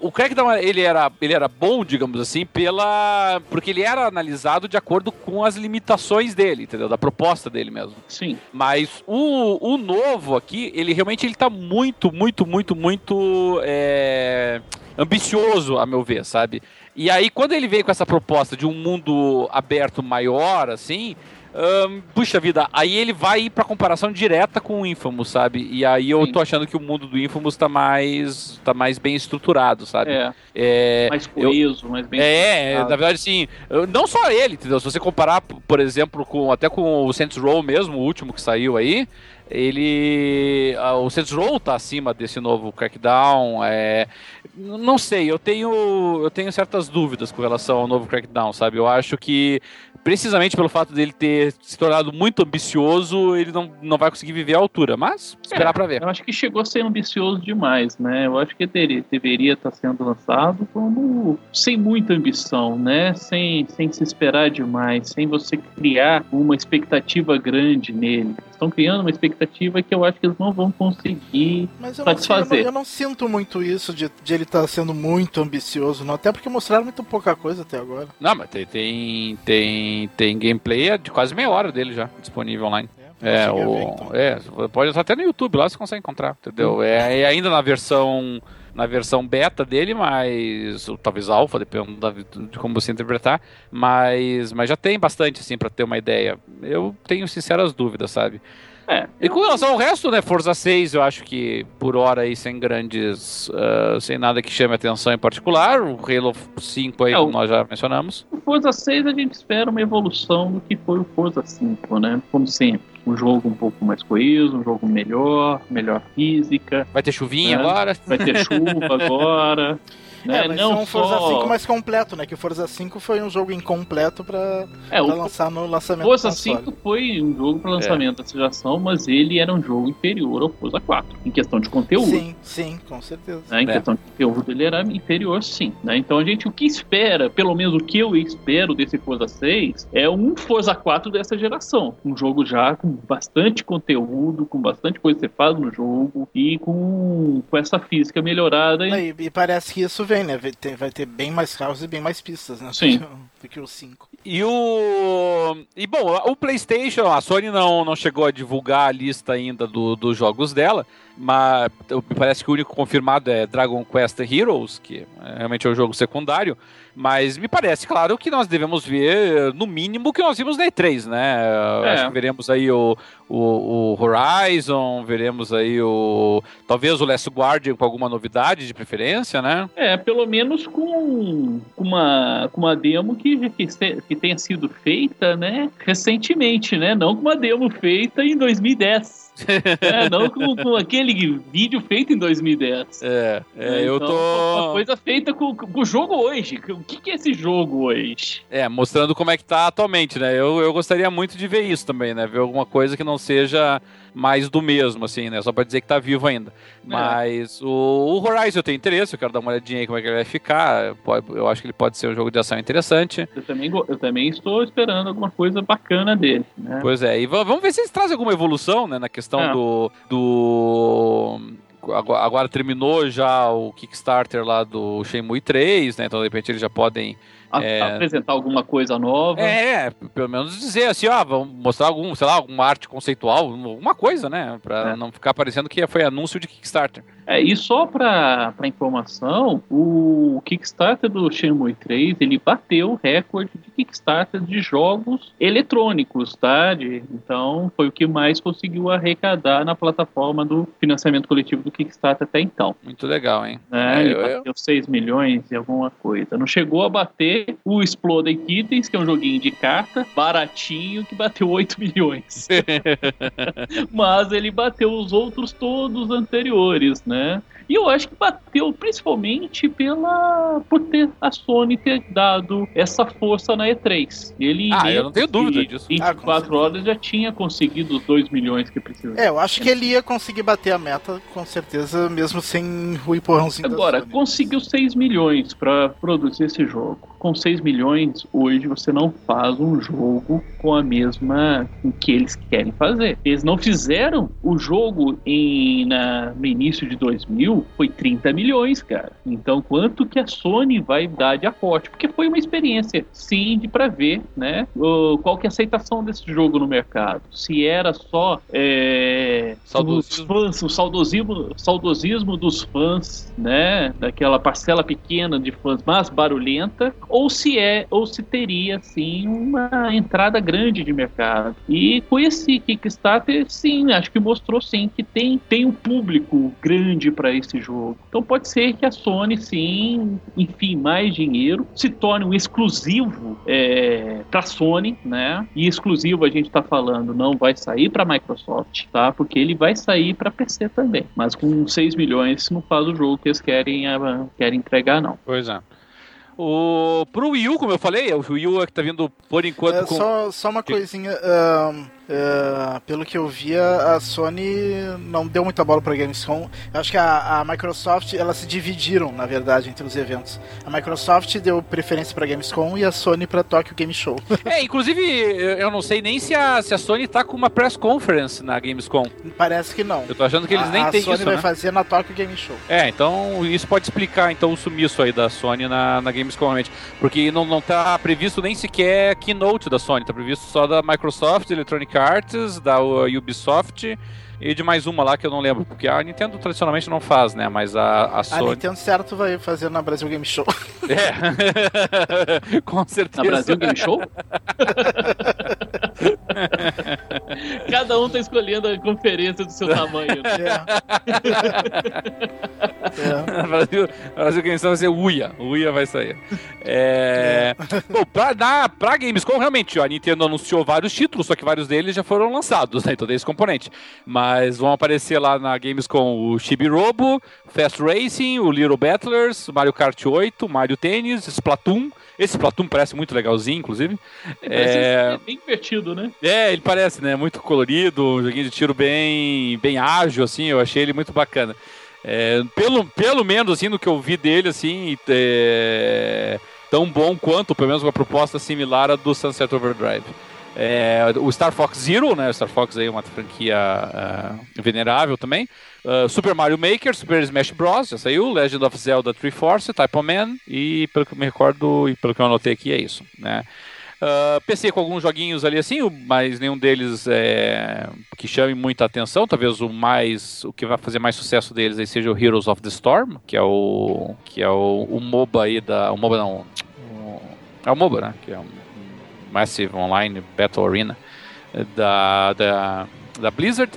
O Crackdown ele era, ele era bom, digamos assim, pela. Porque ele era analisado de acordo com as limitações dele, entendeu? Da proposta dele mesmo. Sim. Mas o, o novo aqui, ele realmente ele tá muito, muito, muito, muito é, ambicioso, a meu ver, sabe? E aí, quando ele veio com essa proposta de um mundo aberto maior, assim, puxa vida, aí ele vai ir pra comparação direta com o Infamous, sabe? E aí eu Sim. tô achando que o mundo do Infamous tá mais, tá mais bem estruturado, sabe? É. é mais coeso, eu, mais bem É, na verdade, assim, não só ele, entendeu? Se você comparar, por exemplo, com até com o Saints Row mesmo, o último que saiu aí, ele o Saints Row tá acima desse novo Crackdown é, não sei eu tenho eu tenho certas dúvidas com relação ao novo Crackdown sabe eu acho que precisamente pelo fato dele ter se tornado muito ambicioso, ele não, não vai conseguir viver à altura. Mas esperar é, para ver. Eu acho que chegou a ser ambicioso demais, né? Eu acho que teria, deveria estar sendo lançado como sem muita ambição, né? Sem, sem se esperar demais, sem você criar uma expectativa grande nele. Estão criando uma expectativa que eu acho que eles não vão conseguir Mas eu satisfazer. Não, eu, não, eu não sinto muito isso de, de ele estar tá sendo muito ambicioso, não. Até porque mostraram muito pouca coisa até agora. Não, mas tem, tem, tem tem, gameplay de quase meia hora dele já disponível online. É, é o, ver, então. é, pode estar até no YouTube lá você consegue encontrar, entendeu? É, é ainda na versão na versão beta dele, mas ou talvez alfa, dependendo da, de como você interpretar, mas mas já tem bastante assim para ter uma ideia. Eu tenho sinceras dúvidas, sabe? É. E com relação ao resto, né, Forza 6, eu acho que por hora aí sem grandes, uh, sem nada que chame atenção em particular, o Halo 5 aí, é, como nós já mencionamos. O Forza 6 a gente espera uma evolução do que foi o Forza 5, né, como sempre. Um jogo um pouco mais coeso, um jogo melhor, melhor física. Vai ter chuvinha né? agora? Vai ter chuva agora. Né? É, mas não é um Forza 5 mais completo, né? Que o Forza 5 foi um jogo incompleto pra, é, pra lançar no lançamento Forza 5 foi um jogo para lançamento é. da geração, mas ele era um jogo inferior ao Forza 4, em questão de conteúdo. Sim, sim, com certeza. Né? Em é. questão de conteúdo, ele era inferior, sim. Né? Então a gente, o que espera, pelo menos o que eu espero desse Forza 6, é um Forza 4 dessa geração. Um jogo já com bastante conteúdo, com bastante coisa que você faz no jogo e com, com essa física melhorada. E, e parece que isso vem, né? Vai ter, bem mais carros e bem mais pistas, né? Sim. Do que o 5. E o. E bom, o PlayStation, a Sony não, não chegou a divulgar a lista ainda do, dos jogos dela, mas me parece que o único confirmado é Dragon Quest Heroes, que realmente é o jogo secundário. Mas me parece, claro, que nós devemos ver, no mínimo, o que nós vimos na E3, né? É. Acho que veremos aí o, o, o, Horizon, veremos aí o. Talvez o Last Guardian com alguma novidade de preferência, né? É, pelo menos com, uma, com uma demo que, que, que tenha sido feita, né? Recentemente, né? Não com uma demo feita em 2010 é, não com, com, aquele vídeo feito em 2010. É, é então, eu tô. Uma coisa feita com, com o jogo hoje. O que, que, é esse jogo hoje? É, mostrando como é que tá atualmente, né? Eu, eu gostaria muito de ver isso também, né? Ver alguma coisa que não seja mais do mesmo, assim, né? Só pra dizer que tá vivo ainda. É. Mas o, o, Horizon eu tenho interesse, eu quero dar uma olhadinha aí como é que ele vai ficar. Eu acho que ele pode ser um jogo de ação interessante. Eu também, eu também estou esperando alguma coisa bacana dele, né? Pois é, e vamos ver se eles trazem alguma evolução, né? Na questão é. do. do agora, agora, terminou já o Kickstarter lá do Shenmue 3, né? Então de repente eles já podem é... apresentar alguma coisa nova. É, pelo menos dizer assim, ó, vamos mostrar algum, sei lá, alguma arte conceitual, alguma coisa, né? Pra é. não ficar parecendo que foi anúncio de Kickstarter. É, e só para informação, o Kickstarter do Shenmue 3, ele bateu o recorde de Kickstarter de jogos eletrônicos, tá? De, então, foi o que mais conseguiu arrecadar na plataforma do financiamento coletivo do Kickstarter até então. Muito legal, hein? É, é ele eu, bateu eu... 6 milhões e alguma coisa. Não chegou a bater o Exploding Kittens, que é um joguinho de carta, baratinho, que bateu 8 milhões. Mas ele bateu os outros todos anteriores, né? E eu acho que bateu principalmente pela por ter a Sony ter dado essa força na E3. Ele ah, eu não tenho dúvida disso. 24 ah, horas já tinha conseguido os 2 milhões que precisava. É, eu acho que ele ia conseguir bater a meta com certeza, mesmo sem o empurrãozinho Agora, conseguiu 6 milhões para produzir esse jogo. Com 6 milhões, hoje você não faz um jogo com a mesma com que eles querem fazer. Eles não fizeram o jogo em, na, no início de 2000 foi 30 milhões, cara. Então, quanto que a Sony vai dar de aporte? Porque foi uma experiência, sim, de para ver, né? Qual que é a aceitação desse jogo no mercado? Se era só é, os fãs, o saudosismo, saudosismo dos fãs, né? Daquela parcela pequena de fãs mais barulhenta, ou se é, ou se teria, sim, uma entrada grande de mercado. E com esse Kickstarter, sim, acho que mostrou sim que tem, tem um público grande para isso esse jogo. Então pode ser que a Sony, sim, enfim, mais dinheiro, se torne um exclusivo é, para Sony, né? E exclusivo a gente está falando não vai sair para Microsoft, tá? Porque ele vai sair para PC também. Mas com 6 milhões não faz o jogo que eles querem, é, querem entregar, não. Pois é. O, pro Wii U, como eu falei, o Wii U é que tá vindo por enquanto é, com... Só, só uma coisinha. Uh, Uh, pelo que eu via, a Sony não deu muita bola para Gamescom. Eu acho que a, a, Microsoft, elas se dividiram, na verdade, entre os eventos. A Microsoft deu preferência para Gamescom e a Sony para Tokyo Game Show. é, inclusive, eu não sei nem se a, se a Sony tá com uma press conference na Gamescom. Parece que não. Eu tô achando que eles a, nem têm isso, A Sony vai né? fazer na Tokyo Game Show. É, então isso pode explicar então o sumiço aí da Sony na, na Gamescom, realmente. Porque não, não tá previsto nem sequer keynote da Sony, tá previsto só da Microsoft, Electronic Arts, da Ubisoft e de mais uma lá que eu não lembro, porque a Nintendo tradicionalmente não faz, né? Mas a, a Sony. A Nintendo certo vai fazer na Brasil Game Show. É, com certeza. Na Brasil Game Show? Cada um tá escolhendo a conferência do seu tamanho. É. é. Brasil, Brasil Games vai ser Uia. Uia vai sair. É... é. Bom, pra, na, pra Gamescom, realmente, a Nintendo anunciou vários títulos, só que vários deles já foram lançados, né? Então tem esse componente. Mas vão aparecer lá na Gamescom o Chibi Robo, Fast Racing, o Little Battlers, Mario Kart 8, Mario Tennis, Splatoon. Esse Splatoon parece muito legalzinho, inclusive. É... bem divertido, né? É, ele parece, né? Muito colorido, um joguinho de tiro bem, bem ágil, assim. Eu achei ele muito bacana. É, pelo, pelo menos, assim, no que eu vi dele, assim, é, tão bom quanto, pelo menos uma proposta similar à do Sunset Overdrive. É, o Star Fox Zero, né? O Star Fox aí é uma franquia uh, venerável também. Uh, Super Mario Maker, Super Smash Bros. já saiu, Legend of Zelda Triforce, Type Man e pelo que eu me recordo e pelo que eu anotei aqui é isso, né? Ah, PC com alguns joguinhos ali assim, mas nenhum deles é, que chame muita atenção. Talvez o mais, o que vai fazer mais sucesso deles aí seja o Heroes of the Storm, que é o que é o, o MOBA aí da, o MOBA não, o, é o MOBA, né? Que é um Massive Online Battle Arena da, da, da Blizzard.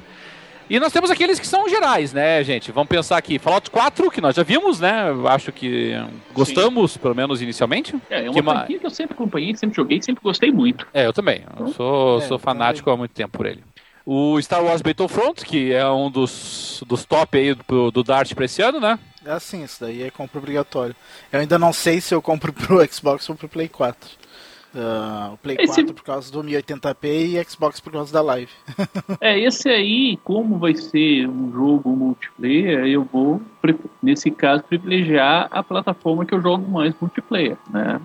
E nós temos aqueles que são gerais, né, gente? Vamos pensar aqui. Fallout 4, que nós já vimos, né? Acho que gostamos, Sim. pelo menos inicialmente. É, é uma que franquia que eu sempre acompanhei, sempre joguei, sempre gostei muito. É, eu também. Eu então, sou, é, sou fanático há muito tempo por ele. O Star Wars Battlefront, que é um dos, dos top aí do, do Dart pra esse ano, né? É assim, isso daí é compra obrigatório. Eu ainda não sei se eu compro pro Xbox ou pro Play 4. Uh, o Play esse... 4 por causa do 1080p e Xbox por causa da live. é, esse aí, como vai ser um jogo multiplayer, eu vou, nesse caso, privilegiar a plataforma que eu jogo mais multiplayer, né?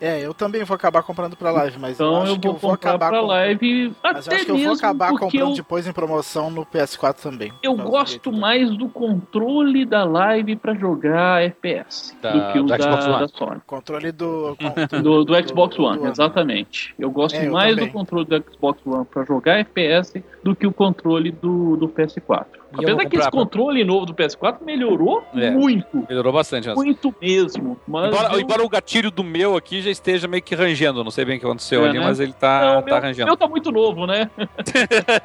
É, eu também vou acabar comprando pra live, mas então eu acho eu que eu vou acabar pra live Mas eu acho que eu vou acabar comprando eu... depois em promoção no PS4 também. Eu gosto mais do controle da live pra jogar FPS da, do que o do da, da, Sony. Controle do... do, do, Xbox One, do, exatamente. Eu gosto é, eu mais também. do controle do Xbox One pra jogar FPS do que o controle do, do PS4. Apesar que esse controle pra... novo do PS4 melhorou é, muito. Melhorou bastante. Muito mesmo. Embora, eu... embora, o gatilho do meu aqui já esteja meio que rangendo. Não sei bem o que aconteceu é, ali, né? mas ele tá, Não, tá meu, rangendo. O meu tá muito novo, né?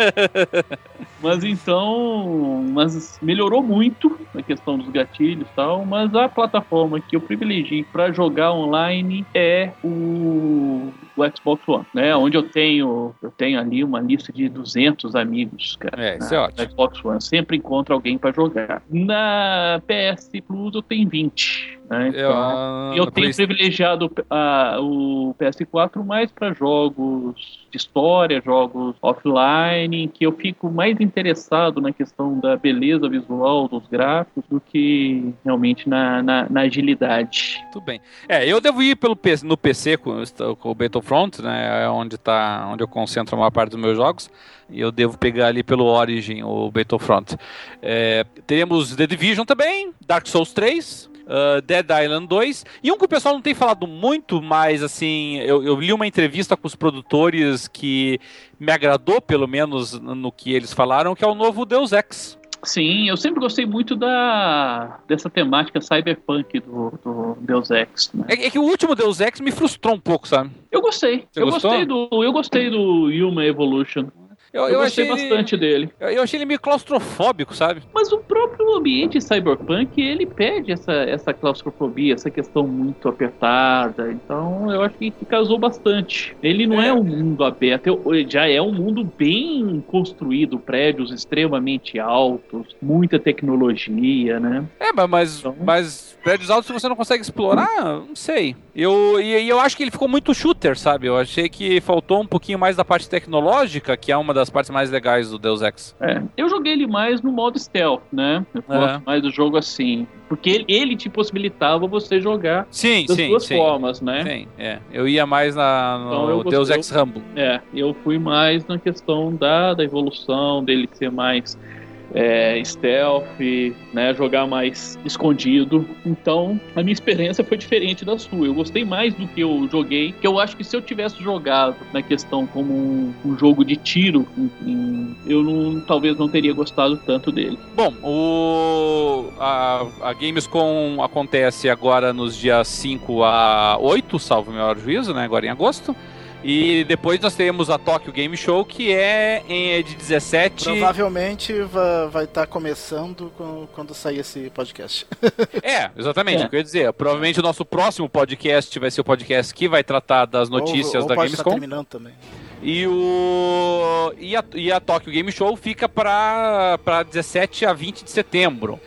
mas então. Mas melhorou muito a questão dos gatilhos e tal. Mas a plataforma que eu privilegio para jogar online é o o Xbox One, né? Onde eu tenho, eu tenho ali uma lista de 200 amigos, cara. É, isso é ótimo. Xbox One, sempre encontro alguém para jogar. Na PS Plus eu tenho 20. Né? Então, eu, eu tenho privilegiado uh, o PS4 mais para jogos de história, jogos offline, que eu fico mais interessado na questão da beleza visual dos gráficos do que realmente na, na, na agilidade. Tudo bem. É, eu devo ir pelo PC, no PC com, com o Battlefront, né? É onde, tá, onde eu concentro a maior parte dos meus jogos. E eu devo pegar ali pelo Origin, o Battlefront. É, teremos The Division também, Dark Souls 3, uh, Dead Island 2. E um que o pessoal não tem falado muito, mas assim, eu, eu, li uma entrevista com os produtores que me agradou, pelo menos no que eles falaram, que é o novo Deus Ex. Sim, eu sempre gostei muito da dessa temática cyberpunk do, do Deus Ex. Né? É, é, que o último Deus Ex me frustrou um pouco, sabe? Eu gostei. Você eu gostou? gostei do eu gostei do Human Evolution. Eu, eu, eu gostei bastante ele, dele. Eu, achei ele meio claustrofóbico, sabe? Mas o próprio ambiente cyberpunk, ele pede essa, essa claustrofobia, essa questão muito apertada. Então, eu acho que, que casou bastante. Ele não é, é um mundo aberto, já é um mundo bem construído, prédios extremamente altos, muita tecnologia, né? É, mas, então... mas prédios altos você não consegue explorar, não sei. Eu, e, e, eu acho que ele ficou muito shooter, sabe? Eu achei que faltou um pouquinho mais da parte tecnológica, que é uma das partes mais legais do Deus Ex. É, eu joguei ele mais no modo stealth, né? Eu é. gosto mais do jogo assim. Porque ele, ele, te possibilitava você jogar sim, das sim, duas sim. formas, né? Sim, é. Eu ia mais na, no então, Deus Ex Rambo. É, eu fui mais na questão da, da evolução, dele ser mais é, stealth, né, jogar mais escondido. Então, a minha experiência foi diferente da sua. Eu gostei mais do que eu joguei, que eu acho que se eu tivesse jogado na questão como um, um jogo de tiro, em, eu não, talvez não teria gostado tanto dele. Bom, o, a, a Gamescom acontece agora nos dias 5 a 8, salvo o meu juízo, né, agora em agosto. E depois nós teremos a Tokyo Game Show, que é em, de 17. Provavelmente vai estar tá começando quando sair esse podcast. é, exatamente. É. O que eu ia dizer. Provavelmente o nosso próximo podcast vai ser o podcast que vai tratar das notícias ou, ou da pode Gamescom. Estar terminando também. E, o, e, a, e a Tokyo Game Show fica para 17 a 20 de setembro.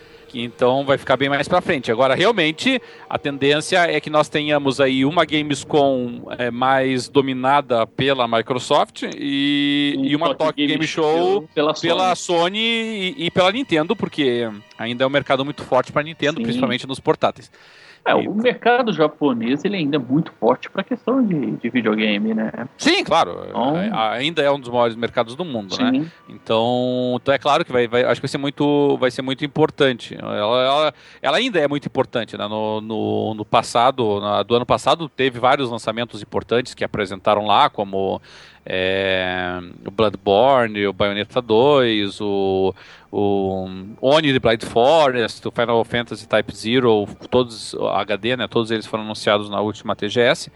Então vai ficar bem mais para frente. Agora, realmente, a tendência é que nós tenhamos aí uma Gamescom é, mais dominada pela Microsoft e, e uma Tokyo Game, Game Show pela Sony, pela Sony e, e, pela Nintendo, porque ainda é um mercado muito forte para Nintendo, Sim. principalmente nos portáteis. É, o mercado japonês ele ainda é muito forte para a questão de, de videogame, né? Sim, claro. Então... Ainda é um dos maiores mercados do mundo, né? Sim. né? Então, então é claro que vai, vai, acho que vai ser muito, vai ser muito importante. Ela, ela, ela ainda é muito importante, né? No, no, no passado, no, do ano passado, teve vários lançamentos importantes que apresentaram lá, como é, o Bloodborne, o Bayonetta 2, o, o Oni de Blind Forest, o Final Fantasy Type Zero, todos HD, né? Todos eles foram anunciados na última TGS.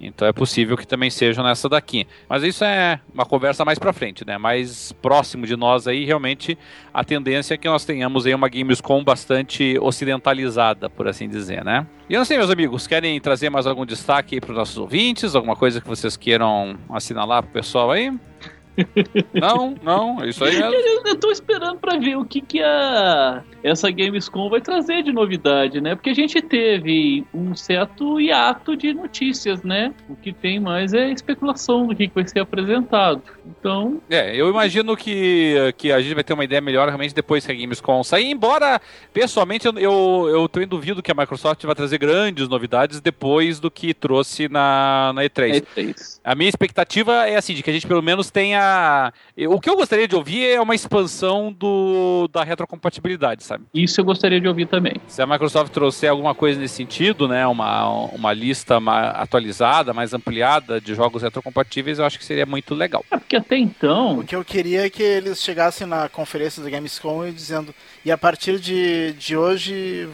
Então é possível que também sejam nessa daqui. Mas isso é uma conversa mais para frente, né? Mais próximo de nós aí, realmente a tendência é que nós tenhamos aí uma Gamescom bastante ocidentalizada, por assim dizer, né? E eu não sei, meus amigos, querem trazer mais algum destaque para os nossos ouvintes? Alguma coisa que vocês queiram assinalar pro pessoal aí? Não, não, é isso aí mesmo. Eu, tô esperando para ver o que, que a, essa Gamescom vai trazer de novidade, né? Porque a gente teve um certo hiato de notícias, né? O que tem mais é especulação do que, que vai ser apresentado. Então. É, eu imagino que, que a gente vai ter uma ideia melhor realmente depois que a Gamescom sair, embora pessoalmente eu, eu, eu também duvido que a Microsoft vai trazer grandes novidades depois do que trouxe na, na E3. E3. A minha expectativa é assim, de que a gente pelo menos tenha o que eu gostaria de ouvir é uma expansão do, da retrocompatibilidade, sabe? Isso eu gostaria de ouvir também. Se a Microsoft trouxer alguma coisa nesse sentido, né? Uma, uma lista mais atualizada, mais ampliada de jogos retrocompatíveis, eu acho que seria muito legal. É porque até então. O que eu queria é que eles chegassem na conferência da Gamescom e dizendo. E a partir de, de hoje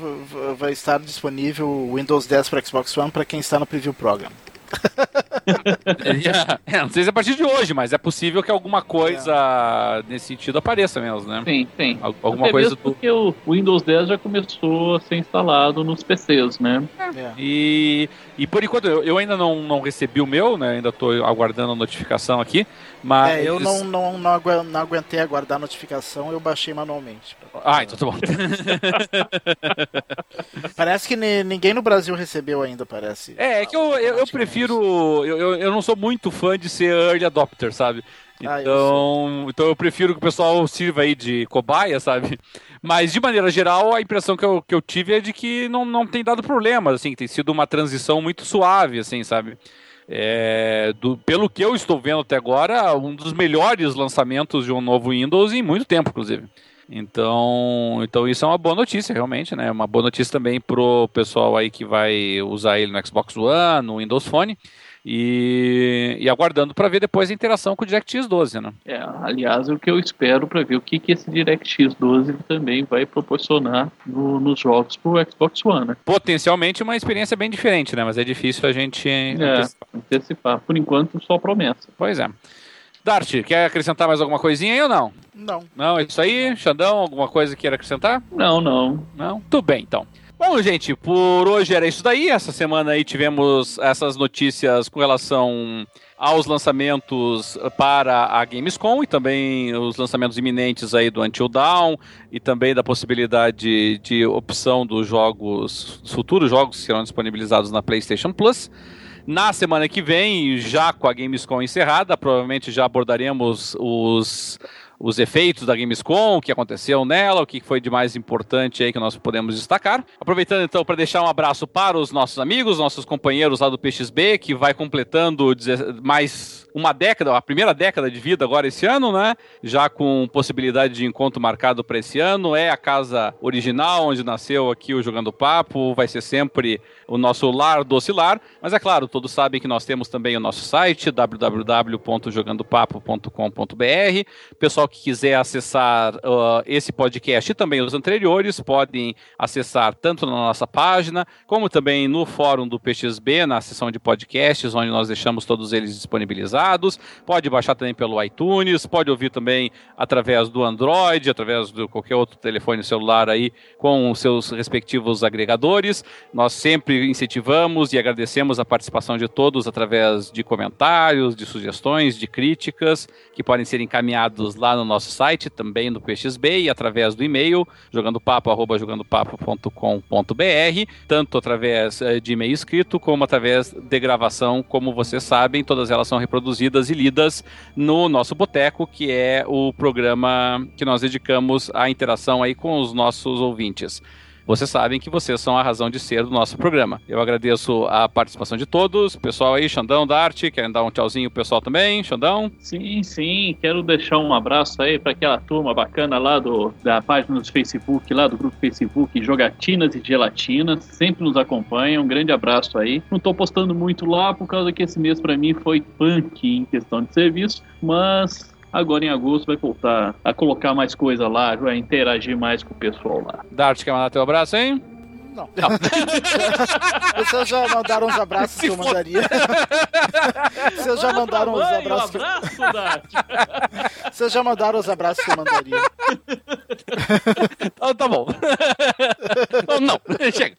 vai estar disponível o Windows 10 para Xbox One para quem está no Preview Program. é, não sei se é a partir de hoje, mas é possível que alguma coisa é. nesse sentido apareça mesmo, né? Sim, sim. alguma Até coisa do... porque o Windows 10 já começou a ser instalado nos PCs, né? É. E, e por enquanto eu, eu, ainda não, não recebi o meu, né? Ainda estou aguardando a notificação aqui. Mas... É, eu não, não, não, aguentei aguardar a notificação, eu baixei manualmente. Ah, então tá bom. parece que ninguém no Brasil recebeu ainda, parece. É, é que eu, eu, eu prefiro. Eu, eu não sou muito fã de ser early adopter, sabe? Ah, então, eu então eu prefiro que o pessoal sirva aí de cobaia, sabe? Mas de maneira geral, a impressão que eu, que eu tive é de que não, não tem dado problemas, assim, tem sido uma transição muito suave, assim, sabe? É, do, pelo que eu estou vendo até agora, um dos melhores lançamentos de um novo Windows em muito tempo, inclusive. Então, então isso é uma boa notícia, realmente, né? Uma boa notícia também pro pessoal aí que vai usar ele no Xbox One, no Windows Phone. E, e aguardando para ver depois a interação com o DirectX 12, né? É, aliás, é o que eu espero para ver o que, que esse DirectX 12 também vai proporcionar no, nos jogos pro Xbox One, né? Potencialmente uma experiência bem diferente, né? Mas é difícil a gente é, antecipar. antecipar. Por enquanto, só promessa. Pois é. Dart, quer acrescentar mais alguma coisinha aí ou não? Não. Não, é isso aí? Xandão, alguma coisa que queira acrescentar? Não, não. Não? Tudo bem, então. Bom, gente, por hoje era isso daí. Essa semana aí tivemos essas notícias com relação aos lançamentos para a Gamescom e também os lançamentos iminentes aí do Until Dawn e também da possibilidade de opção dos jogos, futuros jogos que serão disponibilizados na PlayStation Plus. Na semana que vem, já com a Gamescom encerrada, provavelmente já abordaremos os, os efeitos da Gamescom, o que aconteceu nela, o que foi de mais importante aí que nós podemos destacar. Aproveitando então para deixar um abraço para os nossos amigos, nossos companheiros lá do PXB, que vai completando mais uma década, a primeira década de vida agora esse ano, né? Já com possibilidade de encontro marcado para esse ano. É a casa original onde nasceu aqui o Jogando Papo, vai ser sempre o nosso lar doce lar. Mas é claro, todos sabem que nós temos também o nosso site www.jogandopapo.com.br. Pessoal que quiser acessar uh, esse podcast e também os anteriores, podem acessar tanto na nossa página, como também no fórum do PXB, na seção de podcasts, onde nós deixamos todos eles disponibilizados. Pode baixar também pelo iTunes, pode ouvir também através do Android, através de qualquer outro telefone celular aí com os seus respectivos agregadores. Nós sempre incentivamos e agradecemos a participação de todos através de comentários, de sugestões, de críticas que podem ser encaminhados lá no nosso site, também no PXB e através do e-mail jogandopapo@jogandopapo.com.br, tanto através eh, de e-mail escrito como através de gravação, como vocês sabem, todas elas são reproduzidas e lidas no nosso boteco, que é o programa que nós dedicamos à interação aí com os nossos ouvintes. Vocês sabem que vocês são a razão de ser do nosso programa. Eu agradeço a participação de todos. Pessoal aí, Xandão, Dart, querem dar um tchauzinho pro pessoal também? Xandão? Sim, sim. Quero deixar um abraço aí para aquela turma bacana lá do, da página do Facebook, lá do grupo Facebook Jogatinas e Gelatinas. Sempre nos acompanha. Um grande abraço aí. Não tô postando muito lá por causa que esse mês para mim foi punk em questão de serviço, mas Agora em agosto vai voltar a colocar mais coisa lá, vai interagir mais com o pessoal lá. Dart, quer mandar teu abraço, hein? Não. não. Vocês já mandaram os abraços Se que eu mandaria. Vocês já mandaram os abraços. Um abraço, que... Vocês já mandaram os abraços que eu mandaria. oh, tá bom. oh, não, chega.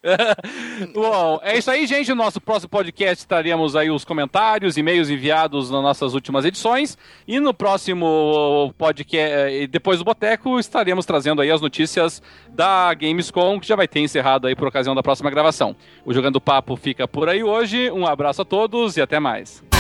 Bom, é isso aí, gente. No nosso próximo podcast estaremos aí os comentários, e-mails enviados nas nossas últimas edições. E no próximo podcast, depois do Boteco, estaremos trazendo aí as notícias da Gamescom, que já vai ter encerrado aí por ocasião da próxima gravação. O Jogando Papo fica por aí hoje. Um abraço a todos e até mais.